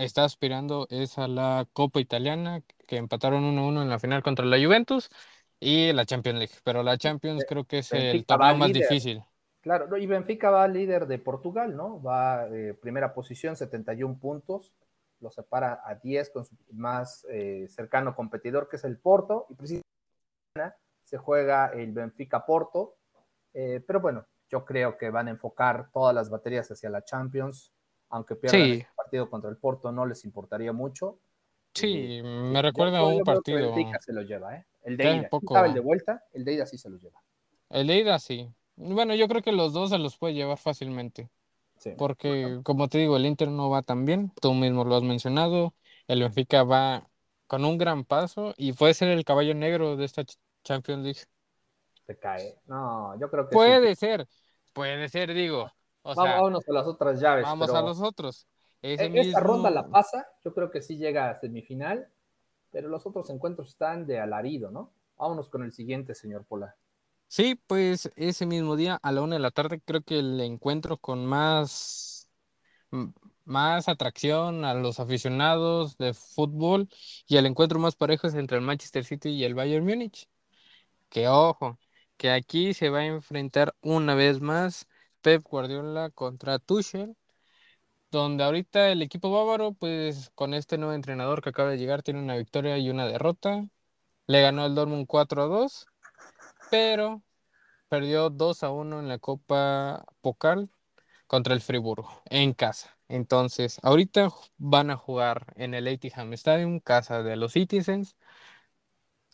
S2: está aspirando es a la Copa Italiana, que empataron 1-1 en la final contra la Juventus, y la Champions League. Pero la Champions creo que es el
S3: Benfica
S2: torneo más
S3: líder.
S2: difícil.
S3: Claro, y Benfica va líder de Portugal, ¿no? Va eh, primera posición, 71 puntos, lo separa a 10 con su más eh, cercano competidor, que es el Porto, y precisamente se juega el Benfica Porto, eh, pero bueno, yo creo que van a enfocar todas las baterías hacia la Champions, aunque pierdan
S2: Sí.
S3: el partido contra el Porto, no les importaría mucho.
S2: Sí, me recuerda a un partido.
S3: Benfica se lo lleva, ¿eh? El de ida.
S2: un
S3: ¿Quién
S2: poco-
S3: sabe el de vuelta? El de ida sí se lo lleva.
S2: El de ida sí. Bueno, yo creo que los dos se los puede llevar fácilmente.
S3: Sí.
S2: Porque, como te digo, el Inter no va tan bien, tú mismo lo has mencionado, el Benfica va con un gran paso y puede ser el caballo negro de esta Ch- Champions League.
S3: Se cae. No, yo creo que sí.
S2: Puede ser, puede ser, digo. O
S3: Vamos,
S2: sea,
S3: vámonos a las otras llaves.
S2: vamos
S3: pero
S2: a los otros. Ese
S3: e- Esta ronda la pasa, yo creo que sí llega a semifinal, pero los otros encuentros están de alarido, ¿no? Vámonos con el siguiente, señor Pola.
S2: Sí, pues ese mismo día a la una de la tarde creo que el encuentro con más, más atracción a los aficionados de fútbol y el encuentro más parejo es entre el Manchester City y el Bayern Múnich. Que ojo, que aquí se va a enfrentar una vez más Pep Guardiola contra Tuchel donde ahorita el equipo bávaro, pues con este nuevo entrenador que acaba de llegar, tiene una victoria y una derrota. Le ganó el Dortmund 4 a 2, pero perdió 2 a 1 en la Copa Pokal contra el Friburgo en casa. Entonces, ahorita van a jugar en el Etihad Stadium, casa de los Citizens.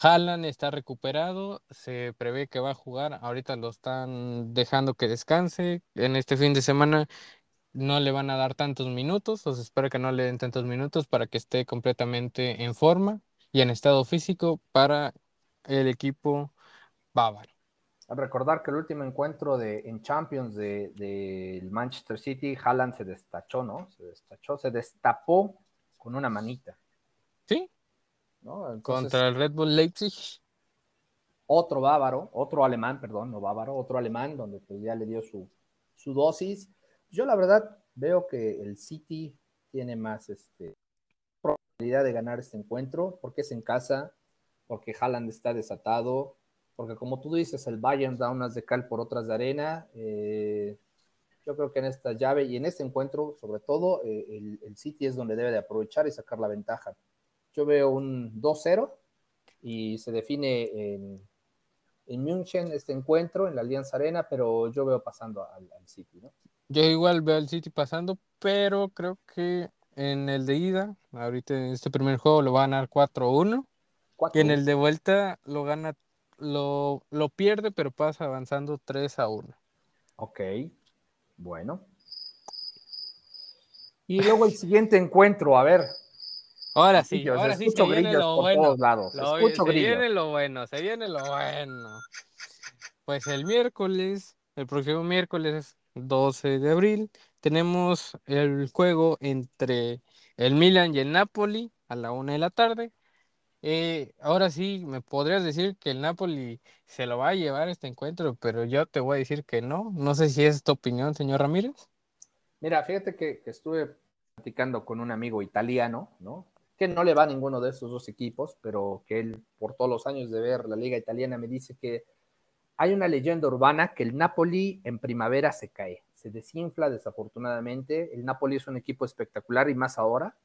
S2: Haaland está recuperado, se prevé que va a jugar, ahorita lo están dejando que descanse. En este fin de semana no le van a dar tantos minutos, os espero que no le den tantos minutos para que esté completamente en forma y en estado físico para el equipo bávaro.
S3: Recordar que el último encuentro de, en Champions del de, Manchester City, Haaland se destachó, ¿no? Se destachó, se destapó con una manita.
S2: Sí, contra el Red Bull Leipzig.
S3: Otro bávaro, otro alemán, perdón, no bávaro, otro alemán, donde pues ya le dio su, su dosis. Yo la verdad veo que el City tiene más este, probabilidad de ganar este encuentro, porque es en casa, porque Haaland está desatado, porque como tú dices, el Bayern da unas de cal por otras de arena. Eh, yo creo que en esta llave y en este encuentro, sobre todo, eh, el, el, City es donde debe de aprovechar y sacar la ventaja. Yo veo un 2-0 y se define en, en München este encuentro, en la Alianza Arena, pero yo veo pasando al, City, ¿no?
S2: Yo igual veo al City pasando, pero creo que en el de ida, ahorita en este primer juego lo va a ganar 4-1. Y en el de vuelta lo gana, lo, lo pierde, pero pasa avanzando 3 a 1.
S3: Ok, bueno. Y luego el siguiente encuentro, a ver,
S2: Ahora sí, ahora sí se viene lo bueno. se viene lo bueno, se viene lo bueno. Pues el miércoles, el próximo miércoles 12 de abril, tenemos el juego entre el Milan y el Napoli a la una de la tarde. Eh, ahora sí, me podrías decir que el Napoli se lo va a llevar este encuentro, pero yo te voy a decir que no. No sé si es tu opinión, señor Ramírez.
S3: Mira, fíjate que, que estuve platicando con un amigo italiano, ¿no? Que no le va a ninguno de estos dos equipos, pero que él, por todos los años de ver la liga italiana, me dice que hay una leyenda urbana que el Napoli en primavera se cae, se desinfla desafortunadamente. El Napoli es un equipo espectacular y más ahora,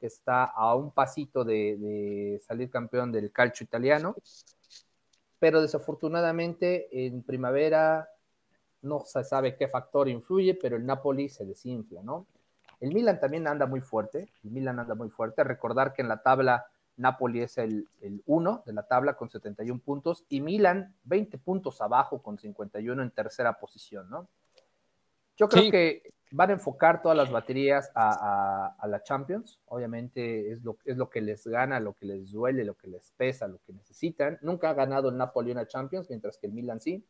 S3: que está a un pasito de, salir campeón del calcio italiano, pero desafortunadamente en primavera no se sabe qué factor influye, pero el Napoli se desinfla, ¿no? El Milan también anda muy fuerte, el Milan anda muy fuerte. Recordar que en la tabla Napoli es el, el 1 de la tabla con 71 puntos y Milan 20 puntos abajo con 51 en tercera posición, ¿no? Yo creo que van a enfocar todas las baterías a, la Champions. Obviamente es lo, es lo que les gana, lo que les duele, lo que les pesa, lo que necesitan. Nunca ha ganado el Napoli una Champions, mientras que el Milan sí.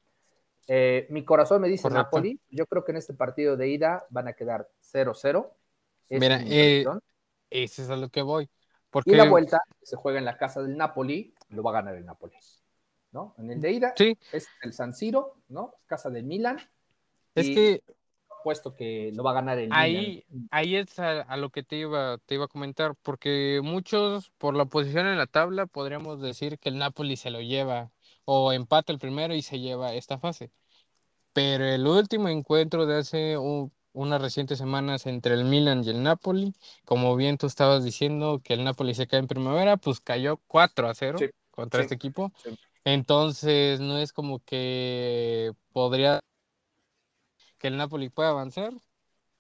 S3: Eh, mi corazón me dice Napoli. Yo creo que en este partido de ida van a quedar 0-0.
S2: Mira, eh, ese es a lo que voy.
S3: Porque... Y la vuelta se juega en la casa del Napoli, lo va a ganar el Napoli. ¿no? En el de ida es el San Siro, ¿no? Casa del Milan.
S2: Es que
S3: puesto que lo va a ganar el
S2: ahí, Milan. Ahí es a, lo que te iba, te iba a comentar, porque muchos, por la posición en la tabla, podríamos decir que el Napoli se lo lleva o empata el primero y se lleva esta fase. Pero el último encuentro de hace unas recientes semanas entre el Milan y el Napoli, como bien tú estabas diciendo que el Napoli se cae en primavera, pues cayó 4 a 0 contra este equipo. Entonces no es como que podría que el Napoli pueda avanzar,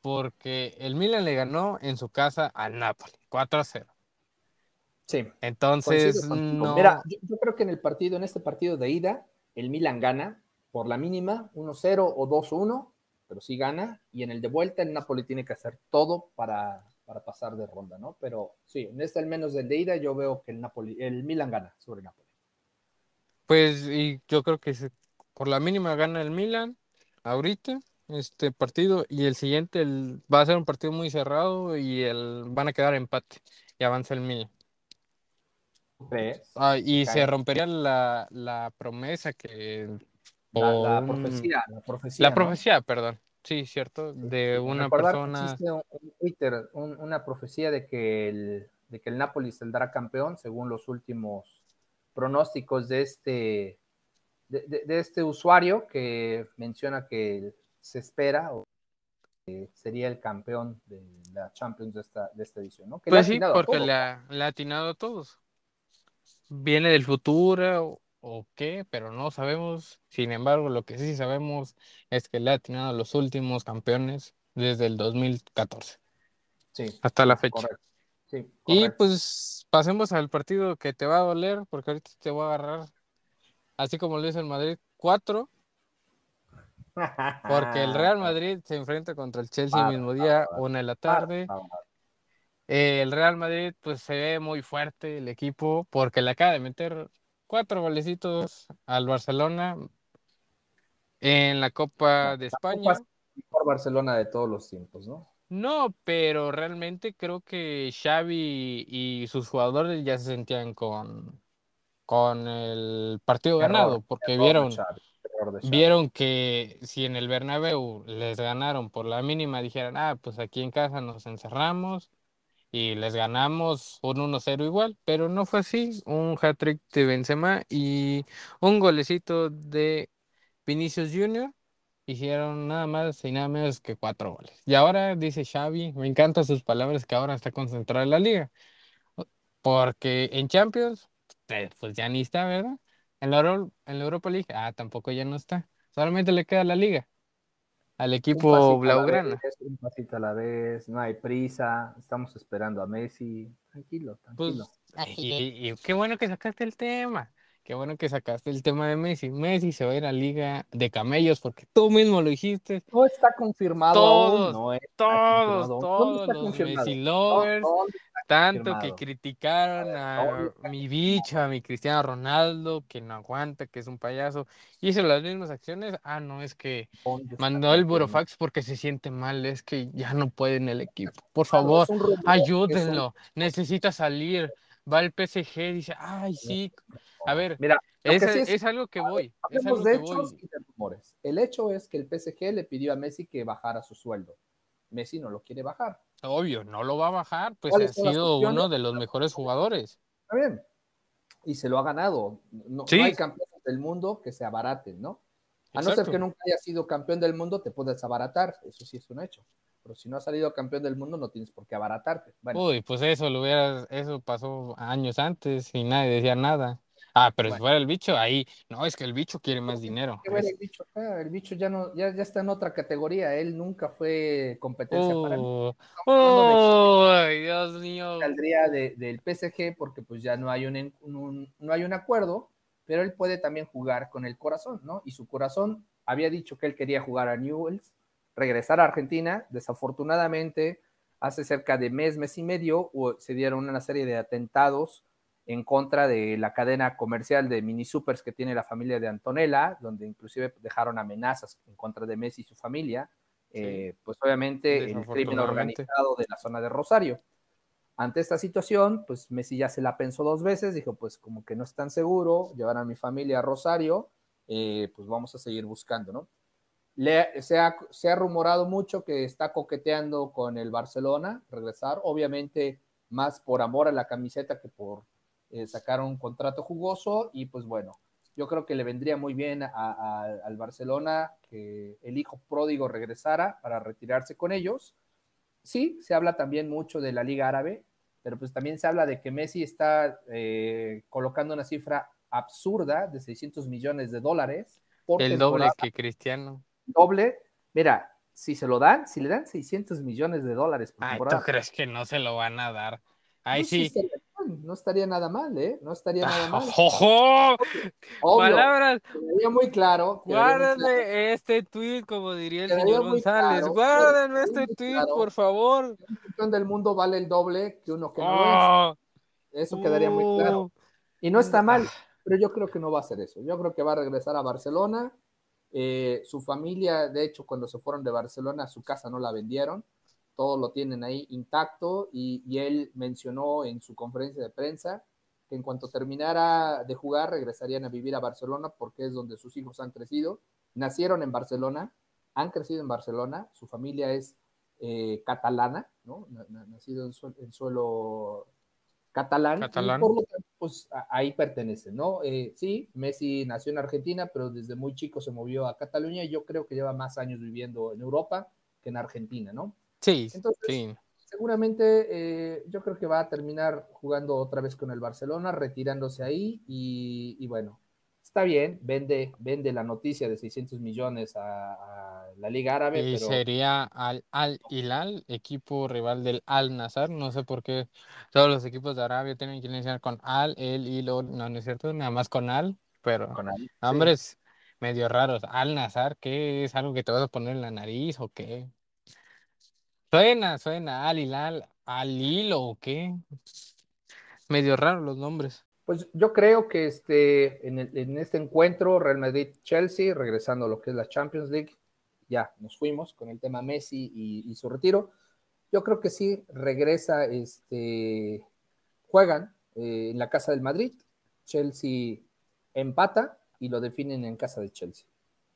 S2: porque el Milan le ganó en su casa al Napoli, 4 a 0.
S3: Sí.
S2: Entonces, no...
S3: Mira, yo, creo que en el partido, en este partido de ida, el Milan gana por la mínima, 1-0 o 2-1, pero sí gana. Y en el de vuelta, el Napoli tiene que hacer todo para, para pasar de ronda, ¿no? Pero sí, en este al menos del de ida, yo veo que el Napoli, el Milan gana sobre el Napoli.
S2: Pues, y yo creo que por la mínima gana el Milan ahorita este partido y el siguiente va a ser un partido muy cerrado y el, van a quedar empate y avanza el Milan. Ah, y se rompería la, promesa que...
S3: La, profecía, la profecía.
S2: La profecía, perdón. Sí, cierto. De una persona...
S3: Existe un, Twitter, una profecía de que, el, de que el Napoli saldrá campeón según los últimos pronósticos de este, de, este usuario que menciona que se espera sería el campeón de la Champions de esta, de esta edición, ¿no?
S2: pues sí, porque le ha, atinado a todos. Viene del futuro o, qué, pero no sabemos. Sin embargo, lo que sí sabemos es que le ha atinado a los últimos campeones desde el 2014. Sí. Hasta la fecha. Sí, y pues pasemos al partido que te va a doler, porque ahorita te voy a agarrar, así como lo hizo el Madrid, cuatro porque el Real Madrid se enfrenta contra el Chelsea el mismo día, una de la tarde. Eh, el Real Madrid, pues se ve muy fuerte el equipo, porque le acaba de meter cuatro golecitos al Barcelona en la Copa de España.
S3: Por Barcelona de todos los tiempos, ¿no?
S2: No, pero realmente creo que Xavi y sus jugadores ya se sentían con, con el partido ganado, porque vieron, vieron que si en el Bernabéu les ganaron por la mínima, dijeran, ah, pues aquí en casa nos encerramos y les ganamos un 1-0 igual, pero no fue así, un hat-trick de Benzema y un golecito de Vinicius Junior hicieron nada más y nada menos que cuatro goles. Y ahora dice Xavi, me encantan sus palabras que ahora está concentrada en la liga, porque en Champions, pues ya ni está, ¿verdad? En la, en la Europa League, ah, tampoco ya no está. Solamente le queda la liga al equipo Blaugrana.
S3: Un pasito a la vez, no hay prisa, estamos esperando a Messi. Tranquilo, pues,
S2: tranquilo. y, qué bueno que sacaste el tema. Qué bueno que sacaste el tema de Messi. Messi se va a ir a Liga de Camellos porque tú mismo lo dijiste.
S3: No está confirmado.
S2: Todos, no todos, todos los Messi lovers, tanto que criticaron a mi bicho, a mi Cristiano Ronaldo, que no aguanta, que es un payaso. Hizo las mismas acciones. Ah, no, es que mandó el burofax porque se siente mal, es que ya no puede en el equipo. Por favor, ayúdenlo. Necesita salir va al PSG y dice, ay, sí. A ver, Mira, es, algo que voy. Es algo de
S3: hechos y de rumores. El hecho es que el PSG le pidió a Messi que bajara su sueldo. Messi no lo quiere bajar.
S2: Obvio, no lo va a bajar, pues ha sido uno de los mejores jugadores.
S3: Está bien. Y se lo ha ganado. No, hay campeones del mundo que se abaraten, ¿no? A no ser que nunca haya sido campeón del mundo, te puedes abaratar. Eso sí es un hecho pero si no has salido campeón del mundo no tienes por qué abaratarte.
S2: Uy, pues eso lo hubieras, eso pasó años antes y nadie decía nada. Ah, pero si fuera el bicho, ahí, no, es que el bicho quiere más dinero.
S3: el bicho El bicho ya no, ya, ya está en otra categoría, él nunca fue competencia para mí.
S2: Oh, ay, Dios mío.
S3: Saldría del PSG porque pues ya no hay un, no hay un acuerdo, pero él puede también jugar con el corazón, ¿no? Y su corazón había dicho que él quería jugar a Newells regresar a Argentina. Desafortunadamente, hace cerca de mes, mes y medio, se dieron una serie de atentados en contra de la cadena comercial de mini supers que tiene la familia de Antonella, donde inclusive dejaron amenazas en contra de Messi y su familia, eh, pues obviamente el crimen organizado de la zona de Rosario. Ante esta situación, pues Messi ya se la pensó dos veces, dijo, pues como que no es tan seguro llevar a mi familia a Rosario, eh, pues vamos a seguir buscando, ¿no? Se, ha, rumorado mucho que está coqueteando con el Barcelona, regresar, obviamente más por amor a la camiseta que por eh, sacar un contrato jugoso y pues bueno, yo creo que le vendría muy bien al Barcelona que el hijo pródigo regresara para retirarse con ellos. Sí, se habla también mucho de la Liga Árabe, pero pues también se habla de que Messi está eh, colocando una cifra absurda de 600 millones de dólares.
S2: Por el doble que Cristiano
S3: doble. Mira, si se lo dan, si le dan 600 millones de dólares
S2: por Ay, ¿tú crees que no se lo van a dar? Ay, sí.
S3: no estaría nada mal, ¿eh? No estaría nada mal.
S2: ¡Ojo! Palabras.
S3: Quedaría muy claro.
S2: Guárdenme este tweet, como diría el señor González. Guárdenme este tweet, por favor.
S3: Un campeón del mundo vale el doble que uno que no es. Oh. Eso quedaría muy claro. Uh. Y no está mal, pero yo creo que no va a ser eso. Yo creo que va a regresar a Barcelona eh, su familia, de hecho, cuando se fueron de Barcelona, su casa no la vendieron, todo lo tienen ahí intacto y, él mencionó en su conferencia de prensa que en cuanto terminara de jugar regresarían a vivir a Barcelona porque es donde sus hijos han crecido. Nacieron en Barcelona, han crecido en Barcelona, su familia es eh, catalana, ¿no? Nacido en, suelo catalán,
S2: catalán. por lo
S3: tanto, pues ahí pertenece, ¿no? Eh, sí, Messi nació en Argentina, pero desde muy chico se movió a Cataluña y yo creo que lleva más años viviendo en Europa que en Argentina, ¿no?
S2: Sí,
S3: Entonces,
S2: sí.
S3: seguramente eh, yo creo que va a terminar jugando otra vez con el Barcelona, retirándose ahí y, y bueno, está bien, vende, vende la noticia de 600 millones a, a la Liga Árabe,
S2: Y
S3: pero
S2: sería Al Al Hilal, equipo rival del Al Nazar. No sé por qué todos los equipos de Arabia tienen que iniciar con Al, El, Hilo. No, no es cierto, nada más con Al, pero
S3: con sí.
S2: nombres medio raros. Al Nazar, ¿qué es algo que te vas a poner en la nariz o qué? Suena, suena, Al Hilal, Al Hilo o qué. Medio raros los nombres.
S3: Pues yo creo que este, en, el- en este encuentro, Real Madrid-Chelsea, regresando a lo que es la Champions League, ya nos fuimos con el tema Messi y, y su retiro. Yo creo que sí regresa, este, juegan eh, en la casa del Madrid, Chelsea empata y lo definen en casa de Chelsea.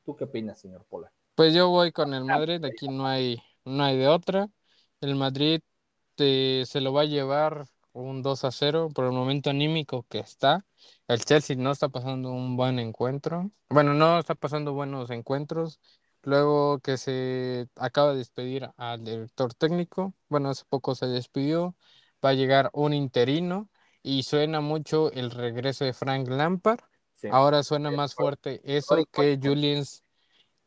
S3: ¿Tú qué opinas, señor Pola?
S2: Pues yo voy con el Madrid, aquí no hay, no hay de otra. El Madrid eh, se lo va a llevar un 2 a 0 por el momento anímico que está. El Chelsea no está pasando un buen encuentro. Bueno, no está pasando buenos encuentros. Luego que se acaba de despedir al director técnico, bueno, hace poco se despidió, va a llegar un interino y suena mucho el regreso de Frank Lampard.
S3: Sí.
S2: Ahora suena más fuerte eso que Julian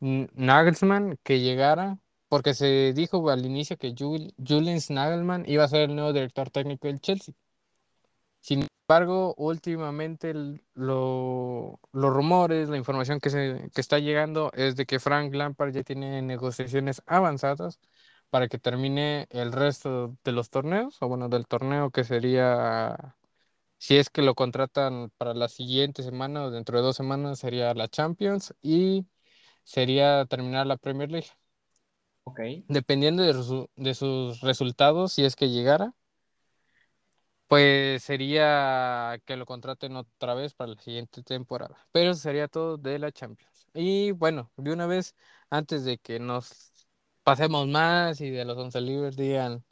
S2: Nagelsmann que llegara, porque se dijo al inicio que Jul- Julian Nagelsmann iba a ser el nuevo director técnico del Chelsea. Sin embargo, últimamente los rumores, la información que, se, que está llegando es de que Frank Lampard ya tiene negociaciones avanzadas para que termine el resto de los torneos, o bueno, del torneo que sería, si es que lo contratan para la siguiente semana dentro de dos semanas, sería la Champions y sería terminar la Premier League.
S3: Ok.
S2: Dependiendo de, sus resultados, si es que llegara, pues sería que lo contraten otra vez para la siguiente temporada. Pero eso sería todo de la Champions. Y bueno, de una vez, antes de que nos pasemos más y de los 11 libres digan,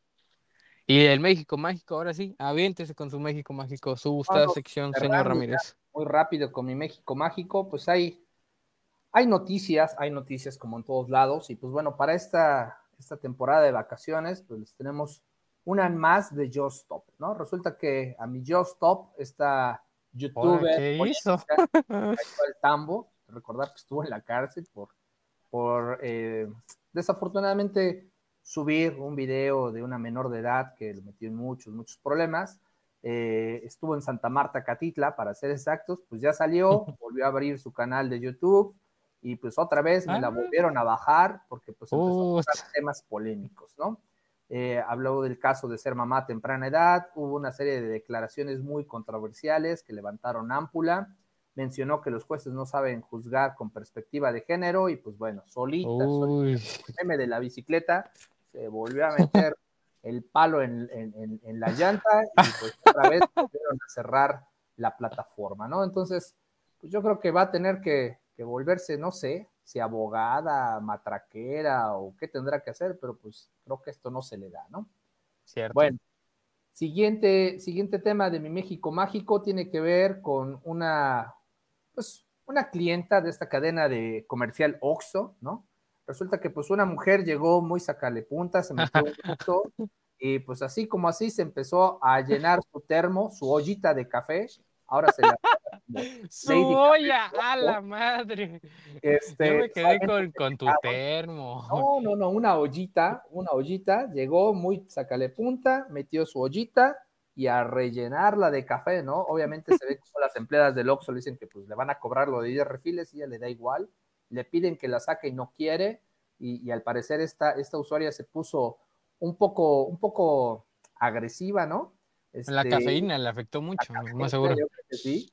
S2: y el México Mágico, ahora sí, aviéntese con su México Mágico, su gustada sección, señor. Ramírez.
S3: muy rápido con mi México mágico, pues hay, hay noticias, hay noticias como en todos lados, y pues bueno, para esta, esta temporada de vacaciones, pues les tenemos una más de Just Stop, ¿no? Resulta que a mi Just Stop, esta youtuber,
S2: ¿qué hizo?
S3: Michael Tambo, recordar que estuvo en la cárcel por, por eh, desafortunadamente subir un video de una menor de edad que lo metió en muchos, muchos problemas. Eh, estuvo en Santa Marta, Catitla, para ser exactos, pues ya salió, volvió a abrir su canal de YouTube y pues otra vez me la
S2: Ah.
S3: volvieron a bajar porque pues empezó a temas polémicos, ¿no? Eh, habló del caso de ser mamá a temprana edad, hubo una serie de declaraciones muy controversiales que levantaron ámpula, mencionó que los jueces no saben juzgar con perspectiva de género y pues bueno, solita, solita el meme de la bicicleta, se volvió a meter el palo en, en- en- en la llanta y pues otra vez volvieron a cerrar la plataforma, ¿no? Entonces, pues yo creo que va a tener que, que volverse, no sé, si abogada, matraquera o qué tendrá que hacer, pero pues creo que esto no se le da, ¿no?
S2: cierto.
S3: Bueno, siguiente, siguiente tema de mi México Mágico tiene que ver con una, pues, una clienta de esta cadena de comercial Oxxo, ¿no? Resulta que pues una mujer llegó muy sacale punta, se metió un y pues así como así se empezó a llenar su termo, su ollita de café, ahora se la...
S2: ¡Su
S3: Lady
S2: olla! ¡A la madre!
S3: Este,
S2: Yo me quedé con, con tu termo.
S3: No, no, no, una ollita, una ollita, llegó muy sacale punta, metió su ollita y a rellenarla de café, ¿no? Obviamente se ve como las empleadas del Oxxo le dicen que pues le van a cobrar lo de 10 refiles y ella le da igual, le piden que la saque y no quiere y, y al parecer esta, esta usuaria se puso un poco, un poco agresiva, ¿no?
S2: La
S3: Este,
S2: cafeína le afectó mucho, más seguro.
S3: yo creo que sí.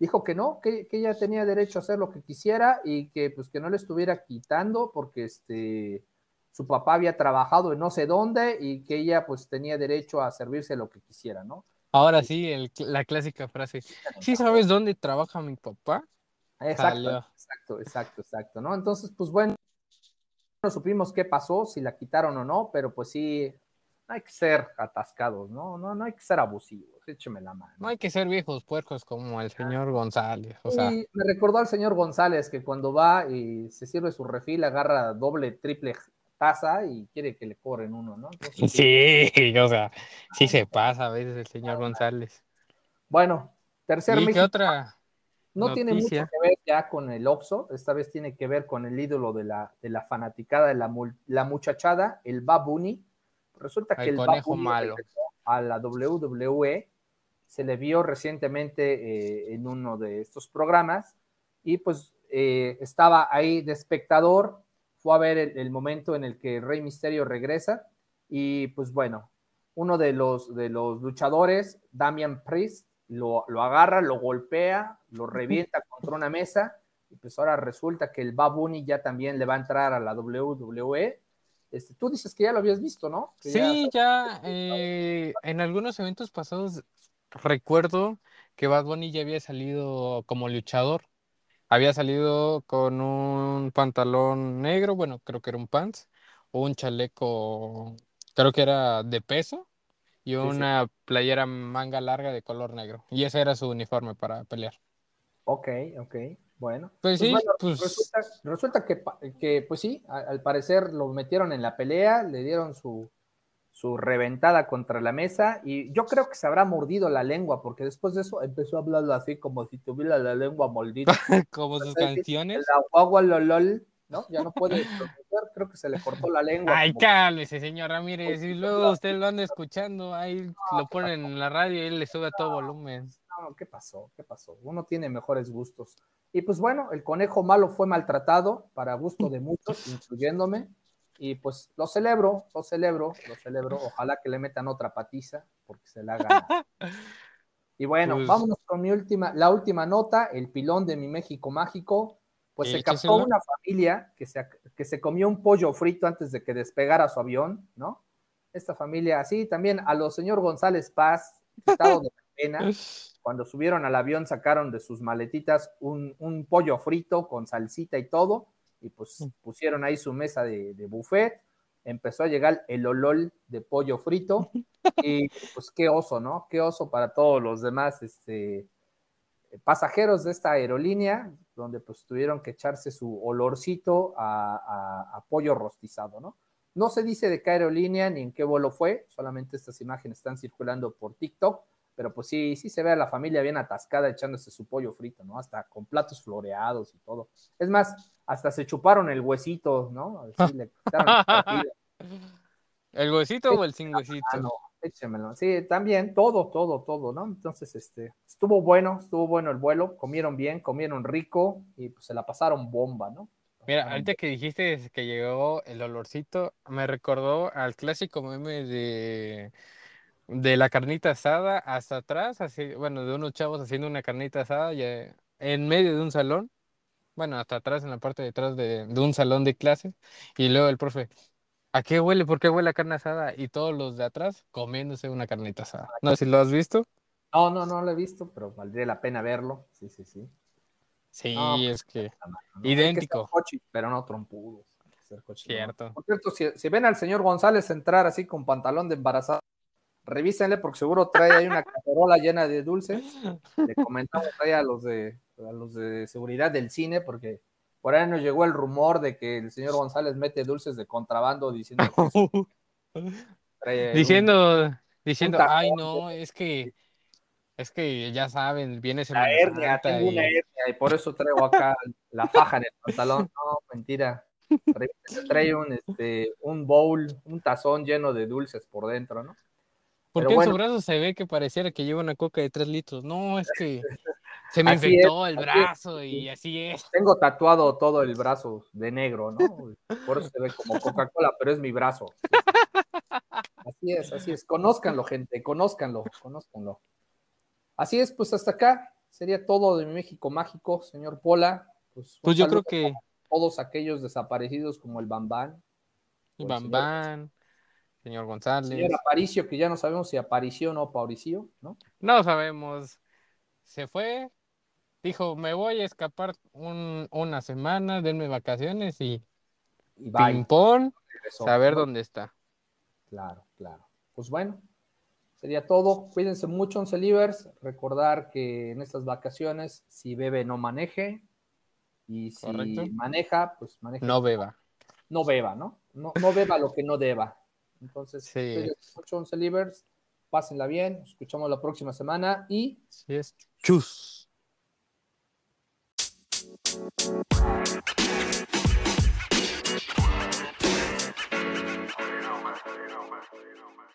S3: Dijo que no, que, que ella tenía derecho a hacer lo que quisiera y que pues que no le estuviera quitando porque este su papá había trabajado en no sé dónde y que ella pues tenía derecho a servirse lo que quisiera, ¿no?
S2: Ahora sí, el- la clástica frase. ¿Sí sabes dónde trabaja mi papá?
S3: Exacto, exacto, exacto, exacto, ¿no? Entonces, pues bueno, no supimos qué pasó, si la quitaron o no, pero pues sí, no hay que ser atascados, ¿no? No, no hay que ser abusivos, écheme la mano.
S2: No hay que ser viejos puercos como el señor González. O sea,
S3: Y me recordó al señor González que cuando va y se sirve su refil, agarra doble, triple taza y quiere que le cobren uno, ¿no?
S2: sí, o sea, sí se pasa a veces el señor González.
S3: Bueno, tercer
S2: ¿Y qué otra?
S3: No tiene mucho que ver ya con el Oxo, esta vez tiene que ver con el ídolo de la, de la fanaticada, de la, la muchachada, el Babuni. Resulta que el,
S2: conejo malo.
S3: a la WWE se le vio recientemente eh, en uno de estos programas y pues eh, estaba ahí de espectador, fue a ver el, momento en el que Rey Misterio regresa y pues bueno, uno de los, de los luchadores, Damian Priest, lo, agarra, lo golpea, lo revienta contra una mesa y pues ahora resulta que el Babuni ya también le va a entrar a la WWE. Este, tú dices que ya lo habías visto, ¿no?
S2: sí, ya, eh, en algunos eventos pasados recuerdo que Bad Bunny ya había salido como luchador. Había salido con un pantalón negro, bueno, creo que era un pants, o un chaleco, creo que era de peso, y una playera manga larga de color negro. Y ese era su uniforme para pelear.
S3: Ok, ok, bueno.
S2: Pues, pues sí, pues...
S3: Resulta, que, que, pues sí, al parecer lo metieron en la pelea, le dieron su, su reventada contra la mesa y yo creo que se habrá mordido la lengua porque después de eso empezó a hablarlo así como si tuviera la lengua moldita.
S2: como sus canciones.
S3: La guagua lolol, ¿no? Ya no puede creo que se le cortó la lengua.
S2: Ay, cálmese, señor Ramírez, y luego usted lo anda escuchando, ahí lo ponen en la radio y él le sube a todo volumen.
S3: No, ¿qué pasó? ¿Qué pasó? Uno tiene mejores gustos. Y pues bueno, el conejo malo fue maltratado para gusto de muchos, incluyéndome. Y pues lo celebro, lo celebro, lo celebro. Ojalá que le metan otra patiza, porque se la hagan. Y bueno, pues vámonos con mi última, la última nota, el pilón de mi México mágico. Pues se captó una familia que se, que se comió un pollo frito antes de que despegara su avión, ¿no? Esta familia, sí, también a los señor González Paz, estado de pena, cuando subieron al avión sacaron de sus maletitas un, un pollo frito con salsita y todo, y pues pusieron ahí su mesa de, buffet, empezó a llegar el olol de pollo frito y pues qué oso, ¿no? Qué oso para todos los demás este, pasajeros de esta aerolínea, donde pues tuvieron que echarse su olorcito a, pollo rostizado, ¿no? No se dice de qué aerolínea ni en qué vuelo fue, solamente estas imágenes están circulando por TikTok, pero pues sí, sí se ve a la familia bien atascada echándose su pollo frito, ¿no? Hasta con platos floreados y todo. Es más, hasta se chuparon el huesito, ¿no?
S2: ¿El huesito o el sin huesito?
S3: Ah, no, échemelo. Sí, también, todo, todo, todo, ¿no? Entonces, este, estuvo bueno, estuvo bueno el vuelo, comieron bien, comieron rico y pues se la pasaron bomba, ¿no?
S2: Mira, ahorita que dijiste que llegó el olorcito, me recordó al clásico meme de, de la carnita asada hasta atrás, así, bueno, de unos chavos haciendo una carnita asada ya en medio de un salón bueno, hasta atrás, en la parte de atrás de, un salón de clases, y luego el profe, ¿a qué huele? ¿Por qué huele a carne asada? Y todos los de atrás comiéndose una carnita asada. No sé si lo has visto.
S3: No, no, no lo he visto, pero valdría la pena verlo. Sí, sí, sí.
S2: Sí, pues, es que idéntico.
S3: pero no trompudos.
S2: Cierto.
S3: Por cierto, si, ven al señor González entrar así con pantalón de embarazada, revísenle porque seguro trae ahí una cacerola llena de dulces. Le comentamos ahí a los de a los de seguridad del cine, porque por ahí nos llegó el rumor de que el señor González mete dulces de contrabando diciendo
S2: diciendo, diciendo, ay no, es que es que ya saben, viene ese
S3: la hernia, tengo una hernia y por eso traigo acá la faja en el pantalón. No, mentira. Trae un, este, un bowl, un tazón lleno de dulces por dentro, ¿no?
S2: Porque en su brazo se ve que pareciera que lleva una coca de tres litros. No, es que se me infectó el brazo y así es.
S3: Tengo tatuado todo el brazo de negro, ¿no? Por eso se ve como Coca-Cola, pero es mi brazo. Así es, así es. Conózcanlo, gente, conózcanlo, conózcanlo. Así es, pues hasta acá sería todo de México Mágico, señor Pola.
S2: Pues, pues yo creo que.
S3: Todos aquellos desaparecidos como el Bambán.
S2: El Bambán señor González.
S3: Señor Aparicio, que ya no sabemos si apareció o no apareció, ¿no?
S2: No sabemos. Se fue, dijo, me voy a escapar una semana, denme vacaciones y, y ping saber dónde está.
S3: Claro, claro. Pues bueno, sería todo. Cuídense mucho, Once Livers. Recordar que en estas vacaciones, si bebe, no maneje. Y si maneja, pues maneje.
S2: No beba.
S3: No beba, ¿no? no, no beba lo que no deba. Entonces,
S2: Sí.
S3: 11 livers, pásenla bien, nos escuchamos la próxima semana y
S2: Sí es. Chus.
S4: You know, man.